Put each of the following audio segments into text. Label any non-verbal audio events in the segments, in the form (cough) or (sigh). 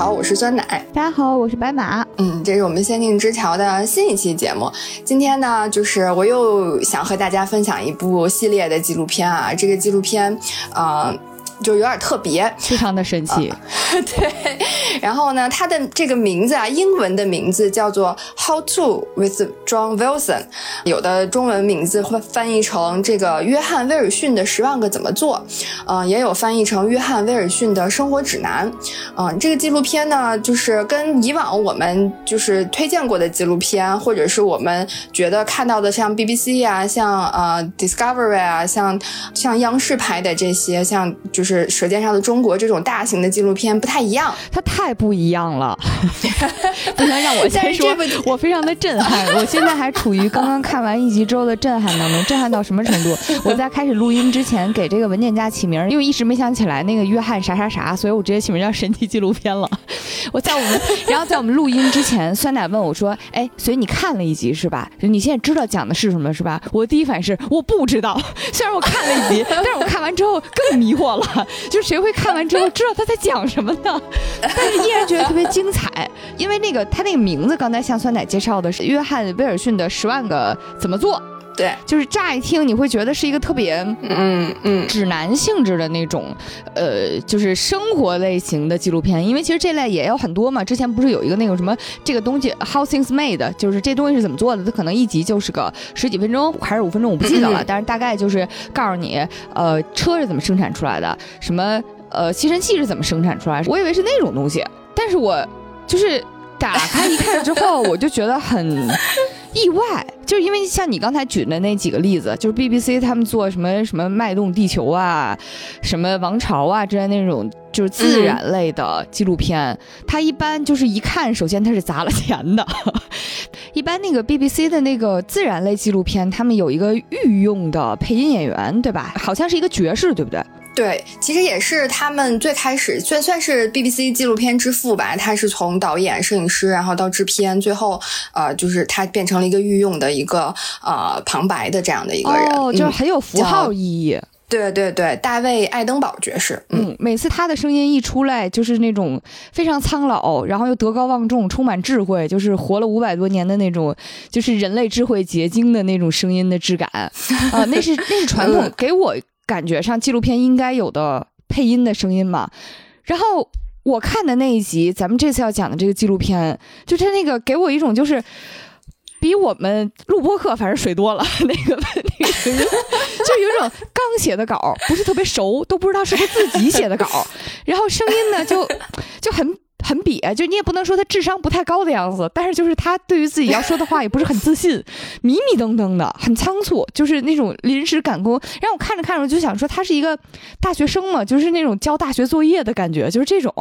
好，我是酸奶。大家好，我是白马。嗯，这是我们仙境之桥的新一期节目。今天呢，就是我又想和大家分享一部系列的纪录片啊。这个纪录片，呃。就有点特别，非常的神奇。(laughs) 对，然后呢，它的这个名字啊，英文的名字叫做《How to with John Wilson》，有的中文名字会翻译成这个约翰威尔逊的十万个怎么做，嗯，也有翻译成约翰威尔逊的生活指南。嗯，这个纪录片呢，就是跟以往我们就是推荐过的纪录片，或者是我们觉得看到的像 BBC 啊，像呃 Discovery 啊，像像央视拍的这些，像就。是《舌尖上的中国》这种大型的纪录片不太一样，它太不一样了。(laughs) 不能让我先说，我非常的震撼。(laughs) 我现在还处于刚刚看完一集之后的震撼当中，震撼到什么程度？(laughs) 我在开始录音之前给这个文件夹起名，因为一时没想起来那个约翰啥啥啥，所以我直接起名叫神奇纪录片了。我在我们，然后在我们录音之前，酸奶问我说：“哎，所以你看了一集是吧？你现在知道讲的是什么是吧？”我第一反应是我不知道，虽然我看了一集，但是我看完之后更迷惑了。就谁会看完之后知道他在讲什么呢？但是依然觉得特别精彩，因为那个他那个名字刚才像酸奶介绍的是约翰威尔逊的十万个怎么做。对，就是乍一听你会觉得是一个特别嗯嗯指南性质的那种，呃，就是生活类型的纪录片。因为其实这类也有很多嘛。之前不是有一个那个什么这个东西 How Things Made，就是这东西是怎么做的？它可能一集就是个十几分钟还是五分钟，我不记得了。但是大概就是告诉你，呃，车是怎么生产出来的，什么呃吸尘器是怎么生产出来。我以为是那种东西，但是我就是打开一看之后，我就觉得很。(laughs) 意外，就是因为像你刚才举的那几个例子，就是 BBC 他们做什么什么脉动地球啊，什么王朝啊之类那种，就是自然类的纪录片，它一般就是一看，首先它是砸了钱的。(laughs) 一般那个 BBC 的那个自然类纪录片，他们有一个御用的配音演员，对吧？好像是一个爵士，对不对？对，其实也是他们最开始算算是 BBC 纪录片之父吧。他是从导演、摄影师，然后到制片，最后呃，就是他变成了一个御用的一个呃旁白的这样的一个人，就是很有符号意义。对对对，大卫·爱登堡爵士。嗯，每次他的声音一出来，就是那种非常苍老，然后又德高望重，充满智慧，就是活了五百多年的那种，就是人类智慧结晶的那种声音的质感啊，(laughs) 那是那是传统，给我。感觉上纪录片应该有的配音的声音嘛，然后我看的那一集，咱们这次要讲的这个纪录片，就他那个给我一种就是比我们录播课反正水多了那个那个，(laughs) (laughs) 就有一种刚写的稿，不是特别熟，都不知道是不是自己写的稿，然后声音呢就就很。很瘪，就你也不能说他智商不太高的样子，但是就是他对于自己要说的话也不是很自信，迷迷瞪瞪的，很仓促，就是那种临时赶工。让我看着看着就想说他是一个大学生嘛，就是那种交大学作业的感觉，就是这种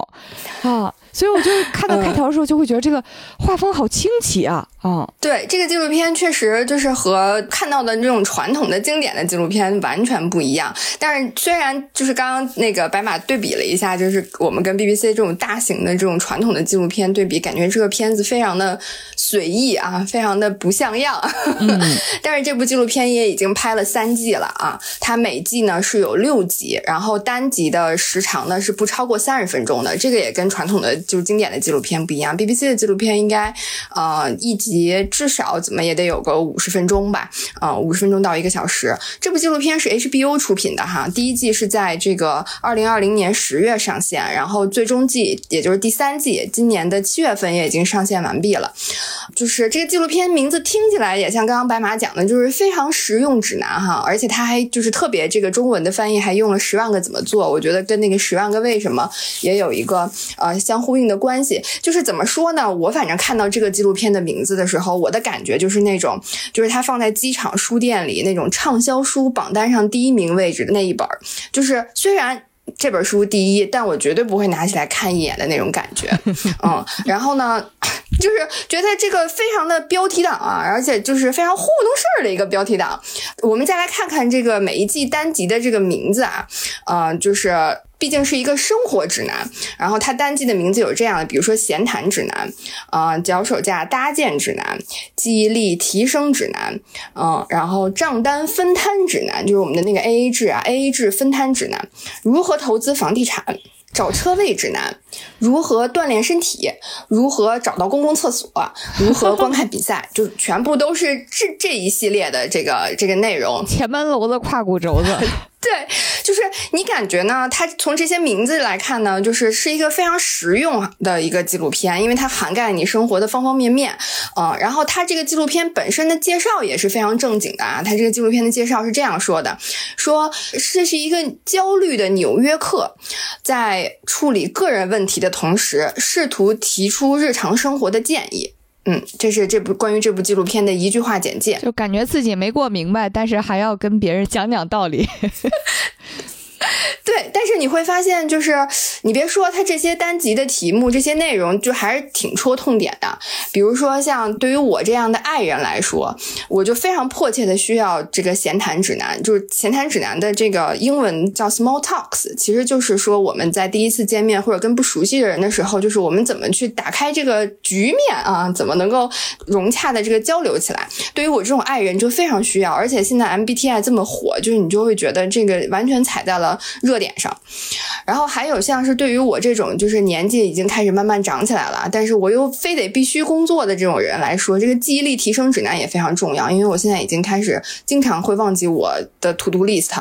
啊。所以我就看到开头的时候就会觉得这个画风好清奇啊啊！对，这个纪录片确实就是和看到的这种传统的经典的纪录片完全不一样。但是虽然就是刚刚那个白马对比了一下，就是我们跟 BBC 这种大型的这种传统的纪录片对比，感觉这个片子非常的随意啊，非常的不像样。(laughs) 但是这部纪录片也已经拍了三季了啊，它每季呢是有六集，然后单集的时长呢是不超过三十分钟的。这个也跟传统的就是经典的纪录片不一样，BBC 的纪录片应该，呃，一集至少怎么也得有个五十分钟吧，呃，五十分钟到一个小时。这部纪录片是 HBO 出品的哈，第一季是在这个二零二零年十月上线，然后最终季也就是第三季，今年的七月份也已经上线完毕了。就是这个纪录片名字听起来也像刚刚白马讲的，就是非常实用指南哈，而且它还就是特别这个中文的翻译还用了十万个怎么做，我觉得跟那个十万个为什么也有一个呃相。呼应的关系就是怎么说呢？我反正看到这个纪录片的名字的时候，我的感觉就是那种，就是它放在机场书店里那种畅销书榜单上第一名位置的那一本儿。就是虽然这本书第一，但我绝对不会拿起来看一眼的那种感觉。(laughs) 嗯，然后呢，就是觉得这个非常的标题党啊，而且就是非常糊弄事儿的一个标题党。我们再来看看这个每一季单集的这个名字啊，嗯，就是。毕竟是一个生活指南，然后它单季的名字有这样的，比如说闲谈指南，啊，脚手架搭建指南，记忆力提升指南，嗯，然后账单分摊指南，就是我们的那个 A A 制啊，A A 制分摊指南，如何投资房地产，找车位指南，如何锻炼身体，如何找到公共厕所，如何观看比赛，(laughs) 就全部都是这这一系列的这个这个内容。前门楼子胯骨轴子。(laughs) 对，就是你感觉呢？它从这些名字来看呢，就是是一个非常实用的一个纪录片，因为它涵盖你生活的方方面面。嗯，然后它这个纪录片本身的介绍也是非常正经的啊。它这个纪录片的介绍是这样说的：说这是一个焦虑的纽约客，在处理个人问题的同时，试图提出日常生活的建议。嗯，这是这部关于这部纪录片的一句话简介，就感觉自己没过明白，但是还要跟别人讲讲道理。(laughs) (laughs) 对，但是你会发现，就是你别说它这些单集的题目，这些内容就还是挺戳痛点的。比如说，像对于我这样的爱人来说，我就非常迫切的需要这个闲谈指南。就是闲谈指南的这个英文叫 Small Talks，其实就是说我们在第一次见面或者跟不熟悉的人的时候，就是我们怎么去打开这个局面啊，怎么能够融洽的这个交流起来。对于我这种爱人就非常需要，而且现在 MBTI 这么火，就是你就会觉得这个完全踩在了。热点上，然后还有像是对于我这种就是年纪已经开始慢慢长起来了，但是我又非得必须工作的这种人来说，这个记忆力提升指南也非常重要，因为我现在已经开始经常会忘记我的 to do list。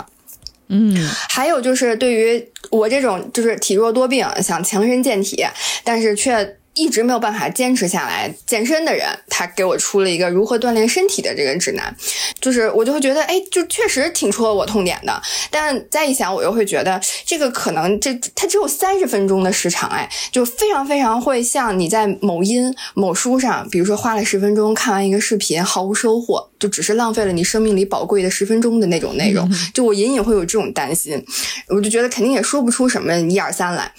嗯，还有就是对于我这种就是体弱多病，想强身健体，但是却。一直没有办法坚持下来健身的人，他给我出了一个如何锻炼身体的这个指南，就是我就会觉得，哎，就确实挺戳我痛点的。但再一想，我又会觉得这个可能这它只有三十分钟的时长，哎，就非常非常会像你在某音某书上，比如说花了十分钟看完一个视频，毫无收获，就只是浪费了你生命里宝贵的十分钟的那种内容。就我隐隐会有这种担心，我就觉得肯定也说不出什么一二三来。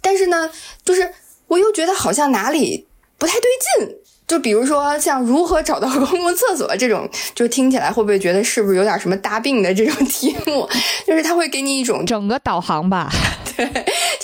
但是呢，就是。我又觉得好像哪里不太对劲，就比如说像如何找到公共厕所这种，就听起来会不会觉得是不是有点什么大病的这种题目？(laughs) 就是他会给你一种整个导航吧。(laughs) 对，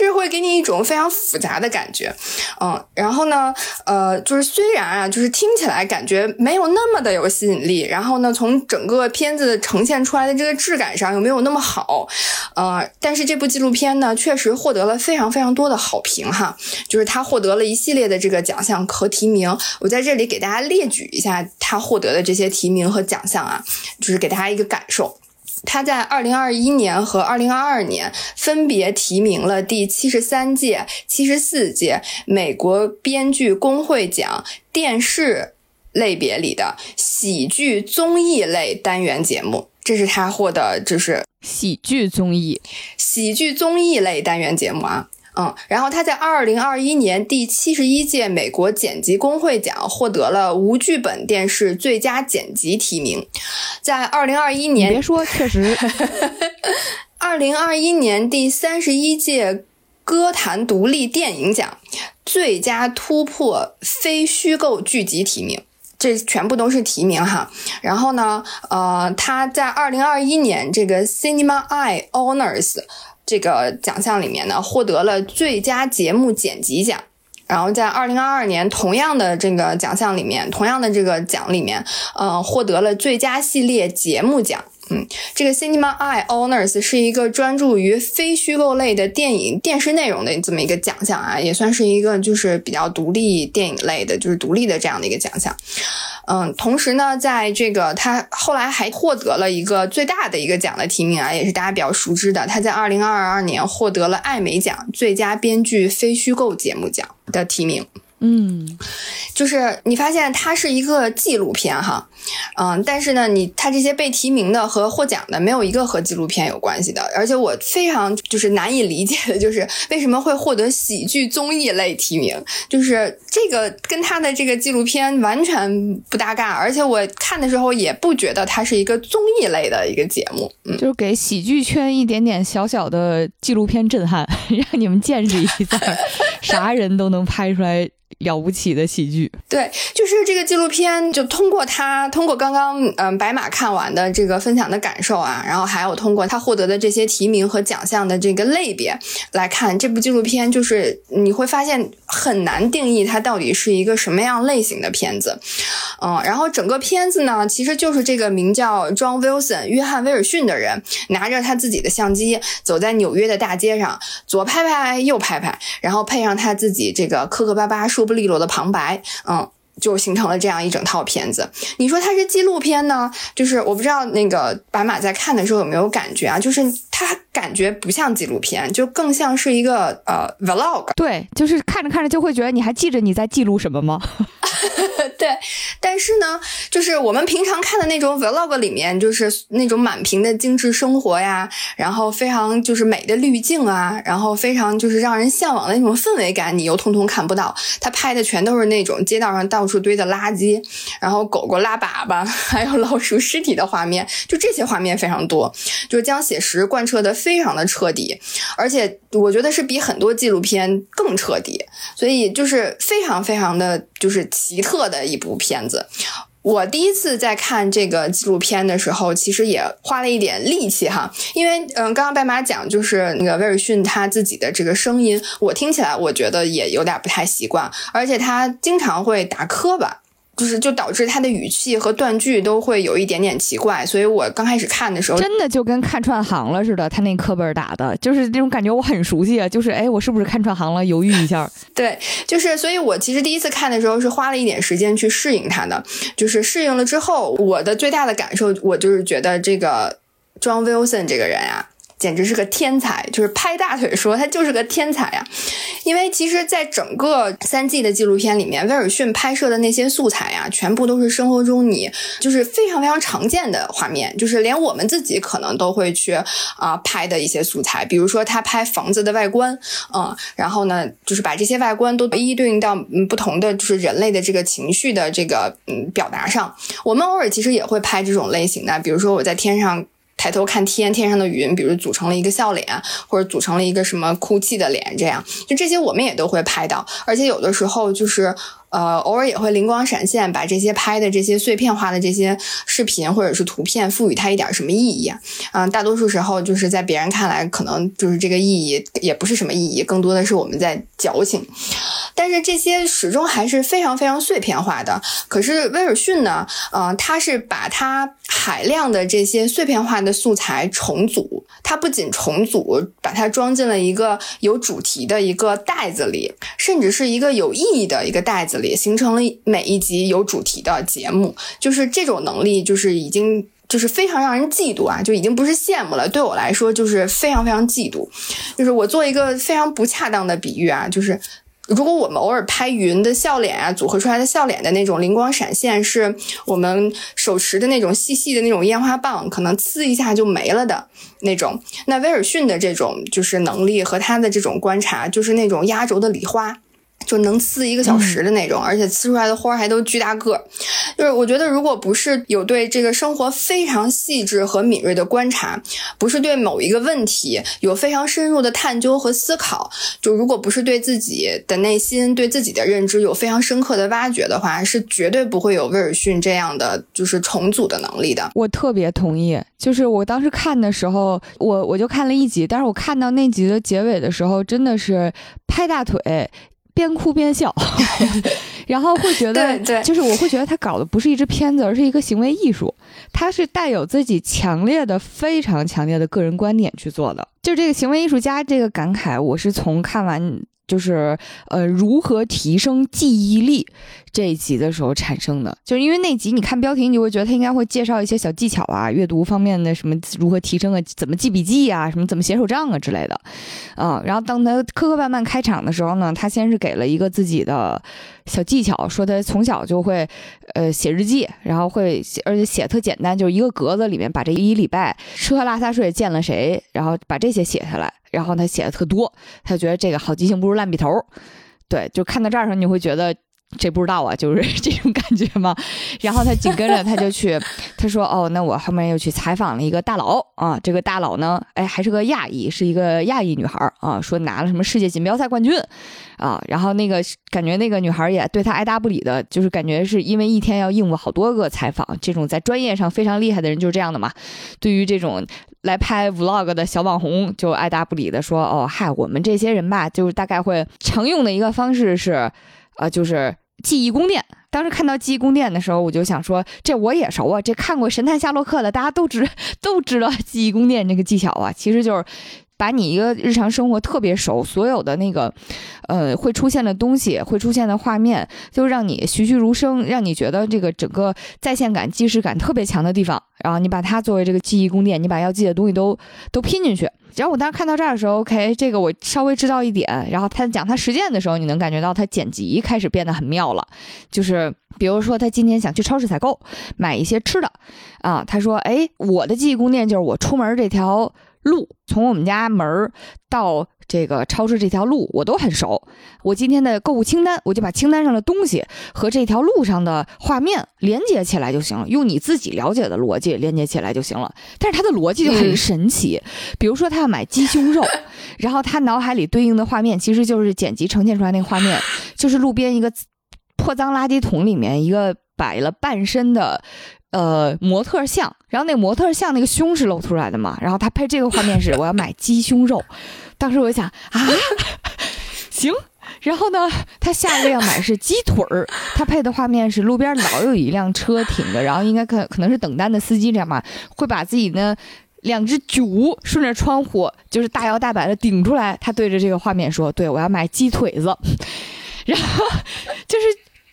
就是会给你一种非常复杂的感觉，嗯，然后呢，呃，就是虽然啊，就是听起来感觉没有那么的有吸引力，然后呢，从整个片子呈现出来的这个质感上又没有那么好，呃，但是这部纪录片呢，确实获得了非常非常多的好评哈，就是它获得了一系列的这个奖项和提名，我在这里给大家列举一下它获得的这些提名和奖项啊，就是给大家一个感受。他在二零二一年和二零二二年分别提名了第七十三届、七十四届美国编剧工会奖电视类别里的喜剧综艺类单元节目，这是他获得，就是喜剧综艺、喜剧综艺类单元节目啊。嗯，然后他在二零二一年第七十一届美国剪辑工会奖获得了无剧本电视最佳剪辑提名，在二零二一年，别说，确实，(laughs) 二零二一年第三十一届歌坛独立电影奖最佳突破非虚构剧集提名，这全部都是提名哈。然后呢，呃，他在二零二一年这个 Cinema Eye Honors。这个奖项里面呢，获得了最佳节目剪辑奖，然后在二零二二年同样的这个奖项里面，同样的这个奖里面，嗯，获得了最佳系列节目奖。嗯，这个 Cinema Eye Honors 是一个专注于非虚构类的电影电视内容的这么一个奖项啊，也算是一个就是比较独立电影类的，就是独立的这样的一个奖项。嗯，同时呢，在这个他后来还获得了一个最大的一个奖的提名啊，也是大家比较熟知的，他在二零二二年获得了艾美奖最佳编剧非虚构节目奖的提名。嗯，就是你发现它是一个纪录片哈，嗯，但是呢，你它这些被提名的和获奖的没有一个和纪录片有关系的，而且我非常就是难以理解的就是为什么会获得喜剧综艺类提名，就是这个跟他的这个纪录片完全不搭嘎，而且我看的时候也不觉得它是一个综艺类的一个节目，嗯，就是给喜剧圈一点点小小的纪录片震撼，(laughs) 让你们见识一下，(laughs) 啥人都能拍出来。了不起的喜剧。对，就是这个纪录片，就通过他，通过刚刚嗯白马看完的这个分享的感受啊，然后还有通过他获得的这些提名和奖项的这个类别来看，这部纪录片就是你会发现很难定义它到底是一个什么样类型的片子。嗯，然后整个片子呢，其实就是这个名叫 John Wilson 约翰威尔逊的人拿着他自己的相机走在纽约的大街上，左拍拍右拍拍，然后配上他自己这个磕磕巴巴说不利落的旁白，嗯。就形成了这样一整套片子。你说它是纪录片呢？就是我不知道那个白马在看的时候有没有感觉啊？就是它感觉不像纪录片，就更像是一个呃 vlog。对，就是看着看着就会觉得你还记着你在记录什么吗？(laughs) 对，但是呢，就是我们平常看的那种 vlog 里面，就是那种满屏的精致生活呀，然后非常就是美的滤镜啊，然后非常就是让人向往的那种氛围感，你又通通看不到。他拍的全都是那种街道上到处堆的垃圾，然后狗狗拉粑粑，(laughs) 还有老鼠尸体的画面，就这些画面非常多，就是将写实贯彻的非常的彻底，而且我觉得是比很多纪录片更彻底，所以就是非常非常的就是奇特的一部片子。我第一次在看这个纪录片的时候，其实也花了一点力气哈，因为嗯，刚刚白马讲就是那个威尔逊他自己的这个声音，我听起来我觉得也有点不太习惯，而且他经常会打磕巴。就是就导致他的语气和断句都会有一点点奇怪，所以我刚开始看的时候，真的就跟看串行了似的。他那课本打的，就是那种感觉，我很熟悉啊。就是哎，我是不是看串行了？犹豫一下。(laughs) 对，就是所以，我其实第一次看的时候是花了一点时间去适应他的。就是适应了之后，我的最大的感受，我就是觉得这个 John Wilson 这个人啊。简直是个天才，就是拍大腿说他就是个天才呀！因为其实，在整个三季的纪录片里面，威尔逊拍摄的那些素材呀，全部都是生活中你就是非常非常常见的画面，就是连我们自己可能都会去啊拍的一些素材。比如说他拍房子的外观，嗯，然后呢，就是把这些外观都一一对应到不同的就是人类的这个情绪的这个嗯表达上。我们偶尔其实也会拍这种类型的，比如说我在天上。抬头看天，天上的云，比如组成了一个笑脸，或者组成了一个什么哭泣的脸，这样就这些我们也都会拍到，而且有的时候就是。呃，偶尔也会灵光闪现，把这些拍的这些碎片化的这些视频或者是图片，赋予它一点什么意义啊？嗯，大多数时候就是在别人看来，可能就是这个意义也不是什么意义，更多的是我们在矫情。但是这些始终还是非常非常碎片化的。可是威尔逊呢，嗯，他是把他海量的这些碎片化的素材重组，他不仅重组，把它装进了一个有主题的一个袋子里，甚至是一个有意义的一个袋子。里形成了每一集有主题的节目，就是这种能力，就是已经就是非常让人嫉妒啊，就已经不是羡慕了。对我来说，就是非常非常嫉妒。就是我做一个非常不恰当的比喻啊，就是如果我们偶尔拍云的笑脸啊，组合出来的笑脸的那种灵光闪现，是我们手持的那种细细的那种烟花棒，可能呲一下就没了的那种。那威尔逊的这种就是能力和他的这种观察，就是那种压轴的礼花。就能呲一个小时的那种，而且呲出来的花还都巨大个儿。就是我觉得，如果不是有对这个生活非常细致和敏锐的观察，不是对某一个问题有非常深入的探究和思考，就如果不是对自己的内心、对自己的认知有非常深刻的挖掘的话，是绝对不会有威尔逊这样的就是重组的能力的。我特别同意。就是我当时看的时候，我我就看了一集，但是我看到那集的结尾的时候，真的是拍大腿。边哭边笑，(laughs) 然后会觉得，就是我会觉得他搞的不是一支片子，而是一个行为艺术，他是带有自己强烈的、非常强烈的个人观点去做的。就这个行为艺术家这个感慨，我是从看完。就是呃，如何提升记忆力这一集的时候产生的，就是因为那集你看标题，你就会觉得他应该会介绍一些小技巧啊，阅读方面的什么如何提升啊，怎么记笔记啊，什么怎么写手账啊之类的，啊，然后当他磕磕绊绊开场的时候呢，他先是给了一个自己的小技巧，说他从小就会呃写日记，然后会而且写特简单，就是一个格子里面把这一礼拜吃喝拉撒睡见了谁，然后把这些写下来。然后他写的特多，他觉得这个好记性不如烂笔头，对，就看到这儿上，你会觉得这不知道啊，就是这种感觉嘛。(laughs) 然后他紧跟着他就去，(laughs) 他说哦，那我后面又去采访了一个大佬啊，这个大佬呢，哎，还是个亚裔，是一个亚裔女孩啊，说拿了什么世界锦标赛冠军啊。然后那个感觉那个女孩也对他爱答不理的，就是感觉是因为一天要应付好多个采访，这种在专业上非常厉害的人就是这样的嘛。对于这种来拍 vlog 的小网红，就爱答不理的说哦，嗨，我们这些人吧，就是大概会常用的一个方式是。啊，就是记忆宫殿。当时看到记忆宫殿的时候，我就想说，这我也熟啊，这看过《神探夏洛克》的，大家都知 (laughs) 都知道记忆宫殿这个技巧啊。其实就是把你一个日常生活特别熟，所有的那个呃会出现的东西，会出现的画面，就让你栩栩如生，让你觉得这个整个在线感、即时感特别强的地方。然后你把它作为这个记忆宫殿，你把要记的东西都都拼进去。然后我当时看到这儿的时候，OK，这个我稍微知道一点。然后他讲他实践的时候，你能感觉到他剪辑开始变得很妙了。就是比如说，他今天想去超市采购买一些吃的，啊，他说：“哎，我的记忆宫殿就是我出门这条路，从我们家门儿到。”这个超市这条路我都很熟，我今天的购物清单，我就把清单上的东西和这条路上的画面连接起来就行了，用你自己了解的逻辑连接起来就行了。但是他的逻辑就很神奇，比如说他要买鸡胸肉，(laughs) 然后他脑海里对应的画面其实就是剪辑呈现出来那个画面，就是路边一个破脏垃圾桶里面一个摆了半身的呃模特像，然后那模特像那个胸是露出来的嘛，然后他配这个画面是我要买鸡胸肉。当时我就想啊，(laughs) 行，然后呢，他下一个要买是鸡腿儿，他配的画面是路边老有一辆车停着，然后应该可可能是等单的司机这样吧，会把自己呢两只脚顺着窗户就是大摇大摆的顶出来，他对着这个画面说：“对我要买鸡腿子。(laughs) ”然后就是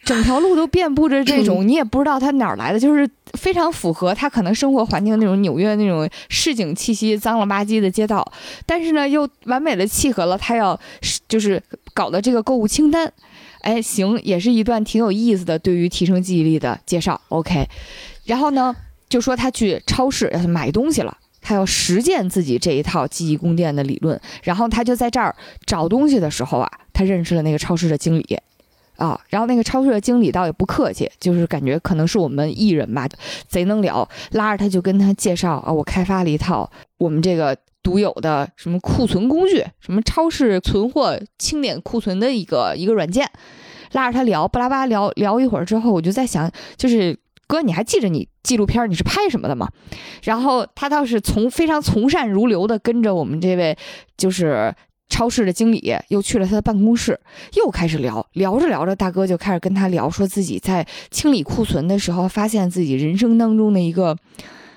整条路都遍布着这种，你也不知道他哪儿来的，就是。非常符合他可能生活环境那种纽约那种市井气息，脏了吧唧的街道，但是呢又完美的契合了他要就是搞的这个购物清单。哎，行，也是一段挺有意思的对于提升记忆力的介绍。OK，然后呢就说他去超市要去买东西了，他要实践自己这一套记忆宫殿的理论，然后他就在这儿找东西的时候啊，他认识了那个超市的经理。啊，然后那个超市的经理倒也不客气，就是感觉可能是我们艺人吧，贼能聊，拉着他就跟他介绍啊，我开发了一套我们这个独有的什么库存工具，什么超市存货清点库存的一个一个软件，拉着他聊，巴拉巴拉聊聊一会儿之后，我就在想，就是哥，你还记着你纪录片你是拍什么的吗？然后他倒是从非常从善如流的跟着我们这位，就是。超市的经理又去了他的办公室，又开始聊聊着聊着，大哥就开始跟他聊，说自己在清理库存的时候，发现自己人生当中的一个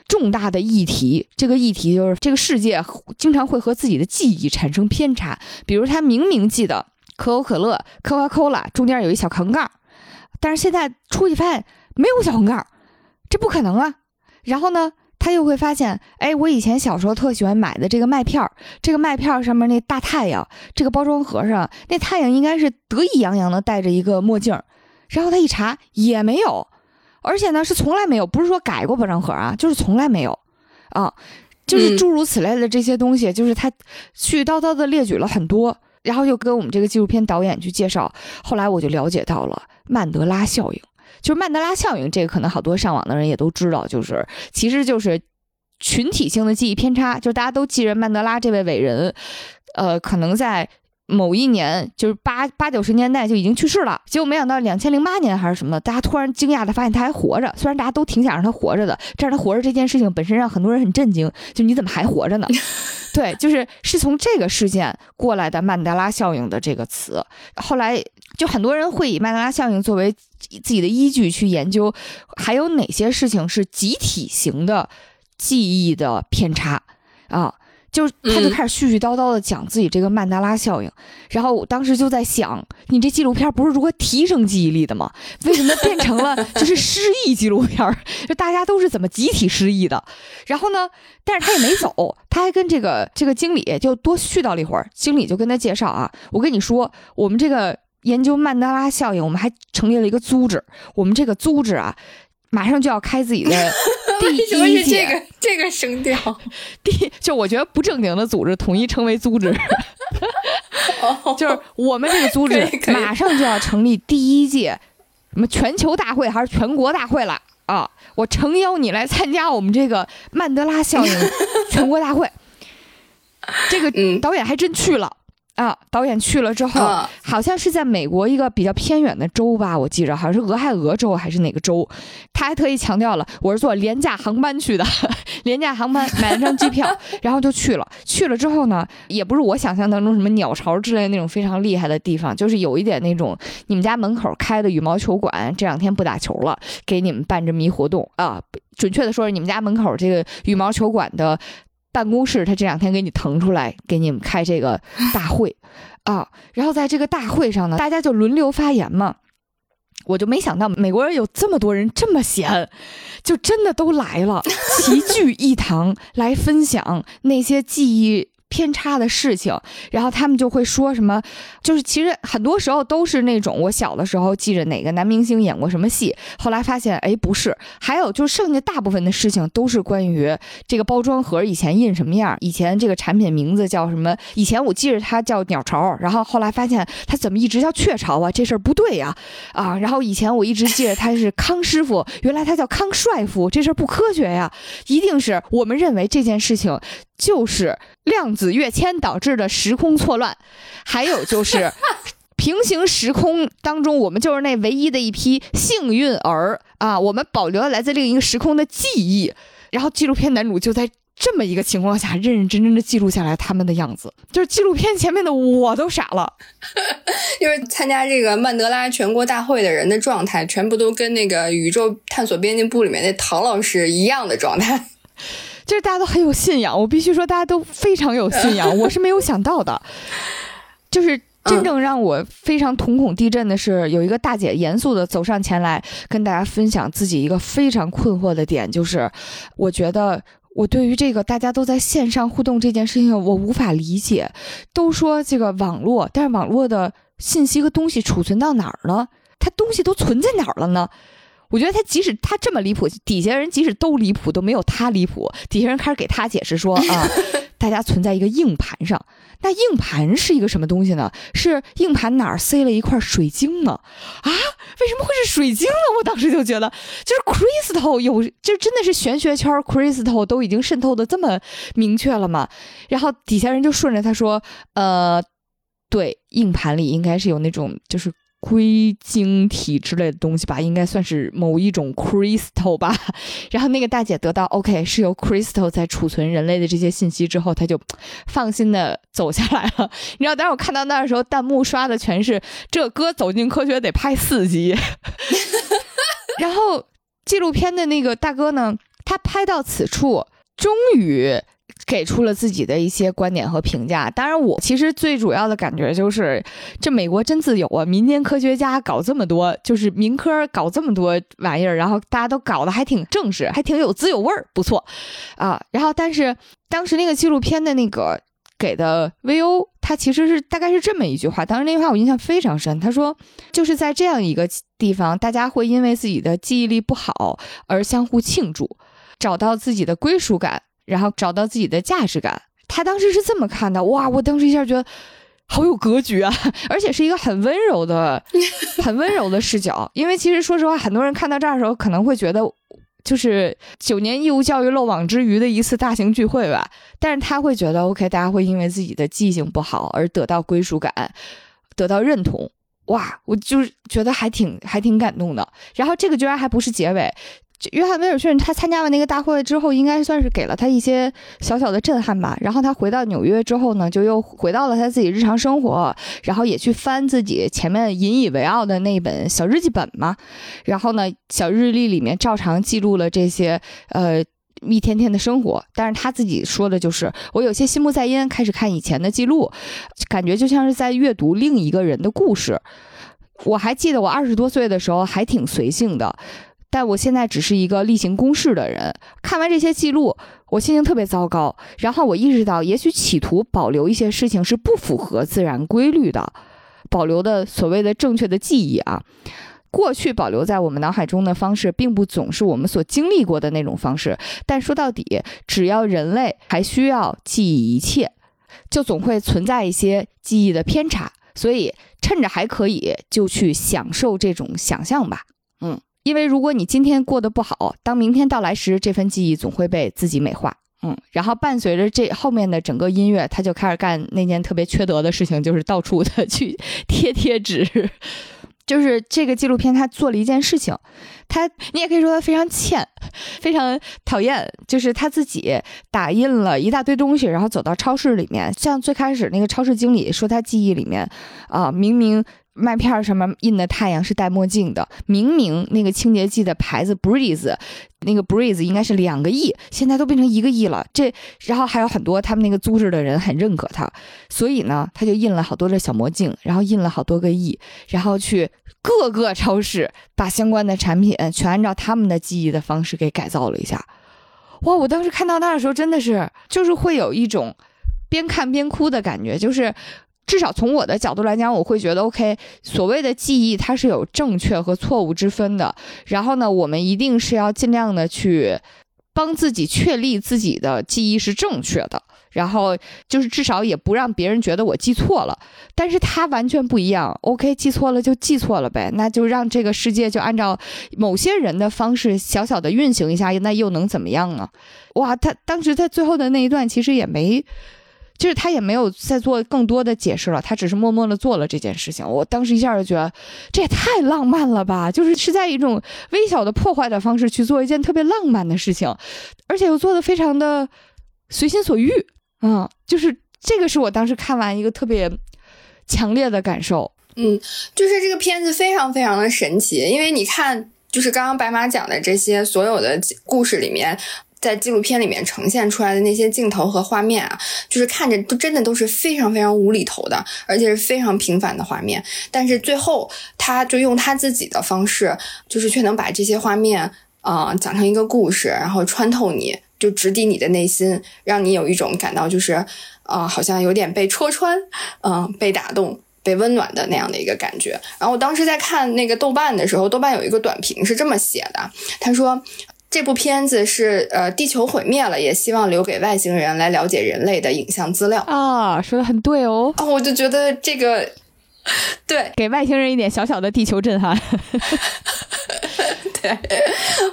重大的议题。这个议题就是这个世界经常会和自己的记忆产生偏差。比如他明明记得可口可乐 Coca-Cola 中间有一小横杠，但是现在出去发现没有小横杠，这不可能啊。然后呢？他又会发现，哎，我以前小时候特喜欢买的这个麦片儿，这个麦片儿上面那大太阳，这个包装盒上那太阳应该是得意洋洋的戴着一个墨镜，然后他一查也没有，而且呢是从来没有，不是说改过包装盒啊，就是从来没有，啊，就是诸如此类的这些东西，就是他絮絮叨叨的列举了很多，然后又跟我们这个纪录片导演去介绍，后来我就了解到了曼德拉效应。就是曼德拉效应，这个可能好多上网的人也都知道，就是其实就是群体性的记忆偏差，就大家都记着曼德拉这位伟人，呃，可能在某一年，就是八八九十年代就已经去世了，结果没想到两千零八年还是什么的，大家突然惊讶的发现他还活着，虽然大家都挺想让他活着的，但是他活着这件事情本身让很多人很震惊，就你怎么还活着呢？(laughs) 对，就是是从这个事件过来的曼德拉效应的这个词，后来就很多人会以曼德拉效应作为。自己的依据去研究，还有哪些事情是集体型的记忆的偏差啊？就是他就开始絮絮叨叨的讲自己这个曼德拉效应，然后我当时就在想，你这纪录片不是如何提升记忆力的吗？为什么变成了 (laughs) 就是失忆纪录片？就大家都是怎么集体失忆的？然后呢，但是他也没走，他还跟这个这个经理就多絮叨了一会儿，经理就跟他介绍啊，我跟你说，我们这个。研究曼德拉效应，我们还成立了一个组织。我们这个组织啊，马上就要开自己的第一届。这个这个声调，(laughs) 第就我觉得不正经的组织统一称为组织。(laughs) 就是我们这个组织马上就要成立第一届什么全球大会还是全国大会了啊？我诚邀你来参加我们这个曼德拉效应全国大会。这个导演还真去了。啊！导演去了之后，好像是在美国一个比较偏远的州吧，我记着好像是俄亥俄州还是哪个州。他还特意强调了，我是坐廉价航班去的，(laughs) 廉价航班买了张机票，然后就去了。去了之后呢，也不是我想象当中什么鸟巢之类那种非常厉害的地方，就是有一点那种你们家门口开的羽毛球馆，这两天不打球了，给你们办这么一活动啊。准确的说，是你们家门口这个羽毛球馆的。办公室，他这两天给你腾出来，给你们开这个大会，(laughs) 啊，然后在这个大会上呢，大家就轮流发言嘛。我就没想到美国人有这么多人这么闲，就真的都来了，(laughs) 齐聚一堂来分享那些记忆。偏差的事情，然后他们就会说什么，就是其实很多时候都是那种我小的时候记着哪个男明星演过什么戏，后来发现哎不是，还有就剩下大部分的事情都是关于这个包装盒以前印什么样，以前这个产品名字叫什么，以前我记着它叫鸟巢，然后后来发现它怎么一直叫雀巢啊，这事儿不对呀，啊，然后以前我一直记着他是康师傅，原来他叫康帅傅，这事儿不科学呀，一定是我们认为这件事情。就是量子跃迁导致的时空错乱，还有就是 (laughs) 平行时空当中，我们就是那唯一的一批幸运儿啊！我们保留了来自另一个时空的记忆，然后纪录片男主就在这么一个情况下认认真真的记录下来他们的样子，就是纪录片前面的我都傻了，(laughs) 就是参加这个曼德拉全国大会的人的状态，全部都跟那个宇宙探索编辑部里面那唐老师一样的状态。就是大家都很有信仰，我必须说大家都非常有信仰，(laughs) 我是没有想到的。就是真正让我非常瞳孔地震的是，有一个大姐严肃的走上前来，跟大家分享自己一个非常困惑的点，就是我觉得我对于这个大家都在线上互动这件事情，我无法理解。都说这个网络，但是网络的信息和东西储存到哪儿了？它东西都存在哪儿了呢？我觉得他即使他这么离谱，底下人即使都离谱，都没有他离谱。底下人开始给他解释说啊，(laughs) 大家存在一个硬盘上，那硬盘是一个什么东西呢？是硬盘哪儿塞了一块水晶呢？啊，为什么会是水晶呢？我当时就觉得，就是 crystal 有，就真的是玄学圈 crystal 都已经渗透的这么明确了嘛？然后底下人就顺着他说，呃，对，硬盘里应该是有那种就是。硅晶体之类的东西吧，应该算是某一种 crystal 吧。(laughs) 然后那个大姐得到 OK 是由 crystal 在储存人类的这些信息之后，她就放心的走下来了。(laughs) 你知道，当时我看到那儿的时候，弹幕刷的全是这哥走进科学得拍四集。(laughs) 然后纪录片的那个大哥呢，他拍到此处，终于。给出了自己的一些观点和评价。当然，我其实最主要的感觉就是，这美国真自由啊！民间科学家搞这么多，就是民科搞这么多玩意儿，然后大家都搞得还挺正式，还挺有滋有味儿，不错啊。然后，但是当时那个纪录片的那个给的 VO，他其实是大概是这么一句话，当时那句话我印象非常深。他说，就是在这样一个地方，大家会因为自己的记忆力不好而相互庆祝，找到自己的归属感。然后找到自己的价值感，他当时是这么看的，哇！我当时一下觉得好有格局啊，(laughs) 而且是一个很温柔的、(laughs) 很温柔的视角。因为其实说实话，很多人看到这儿的时候可能会觉得，就是九年义务教育漏网之鱼的一次大型聚会吧。但是他会觉得，OK，大家会因为自己的记性不好而得到归属感，得到认同。哇！我就是觉得还挺还挺感动的。然后这个居然还不是结尾。约翰威尔逊他参加完那个大会之后，应该算是给了他一些小小的震撼吧。然后他回到纽约之后呢，就又回到了他自己日常生活，然后也去翻自己前面引以为傲的那本小日记本嘛。然后呢，小日历里面照常记录了这些呃一天天的生活。但是他自己说的就是，我有些心不在焉，开始看以前的记录，感觉就像是在阅读另一个人的故事。我还记得我二十多岁的时候还挺随性的。但我现在只是一个例行公事的人。看完这些记录，我心情特别糟糕。然后我意识到，也许企图保留一些事情是不符合自然规律的，保留的所谓的正确的记忆啊，过去保留在我们脑海中的方式，并不总是我们所经历过的那种方式。但说到底，只要人类还需要记忆一切，就总会存在一些记忆的偏差。所以趁着还可以，就去享受这种想象吧。嗯，因为如果你今天过得不好，当明天到来时，这份记忆总会被自己美化。嗯，然后伴随着这后面的整个音乐，他就开始干那件特别缺德的事情，就是到处的 (laughs) 去贴贴纸。就是这个纪录片，他做了一件事情，他你也可以说他非常欠，非常讨厌，就是他自己打印了一大堆东西，然后走到超市里面，像最开始那个超市经理说，他记忆里面啊，明明。麦片上面印的太阳是戴墨镜的，明明那个清洁剂的牌子 Breeze，那个 Breeze 应该是两个亿，现在都变成一个亿了。这然后还有很多他们那个租制的人很认可他，所以呢，他就印了好多的小墨镜，然后印了好多个亿，然后去各个超市把相关的产品全按照他们的记忆的方式给改造了一下。哇！我当时看到那的时候，真的是就是会有一种边看边哭的感觉，就是。至少从我的角度来讲，我会觉得 OK。所谓的记忆，它是有正确和错误之分的。然后呢，我们一定是要尽量的去帮自己确立自己的记忆是正确的。然后就是至少也不让别人觉得我记错了。但是他完全不一样。OK，记错了就记错了呗，那就让这个世界就按照某些人的方式小小的运行一下，那又能怎么样呢？哇，他当时在最后的那一段其实也没。就是他也没有再做更多的解释了，他只是默默的做了这件事情。我当时一下就觉得，这也太浪漫了吧！就是是在一种微小的破坏的方式去做一件特别浪漫的事情，而且又做的非常的随心所欲。嗯，就是这个是我当时看完一个特别强烈的感受。嗯，就是这个片子非常非常的神奇，因为你看，就是刚刚白马讲的这些所有的故事里面。在纪录片里面呈现出来的那些镜头和画面啊，就是看着都真的都是非常非常无厘头的，而且是非常平凡的画面。但是最后，他就用他自己的方式，就是却能把这些画面啊讲成一个故事，然后穿透你，就直抵你的内心，让你有一种感到就是啊，好像有点被戳穿，嗯，被打动、被温暖的那样的一个感觉。然后我当时在看那个豆瓣的时候，豆瓣有一个短评是这么写的，他说。这部片子是呃，地球毁灭了，也希望留给外星人来了解人类的影像资料啊，说的很对哦。啊，我就觉得这个，(laughs) 对，给外星人一点小小的地球震撼。(laughs) 对，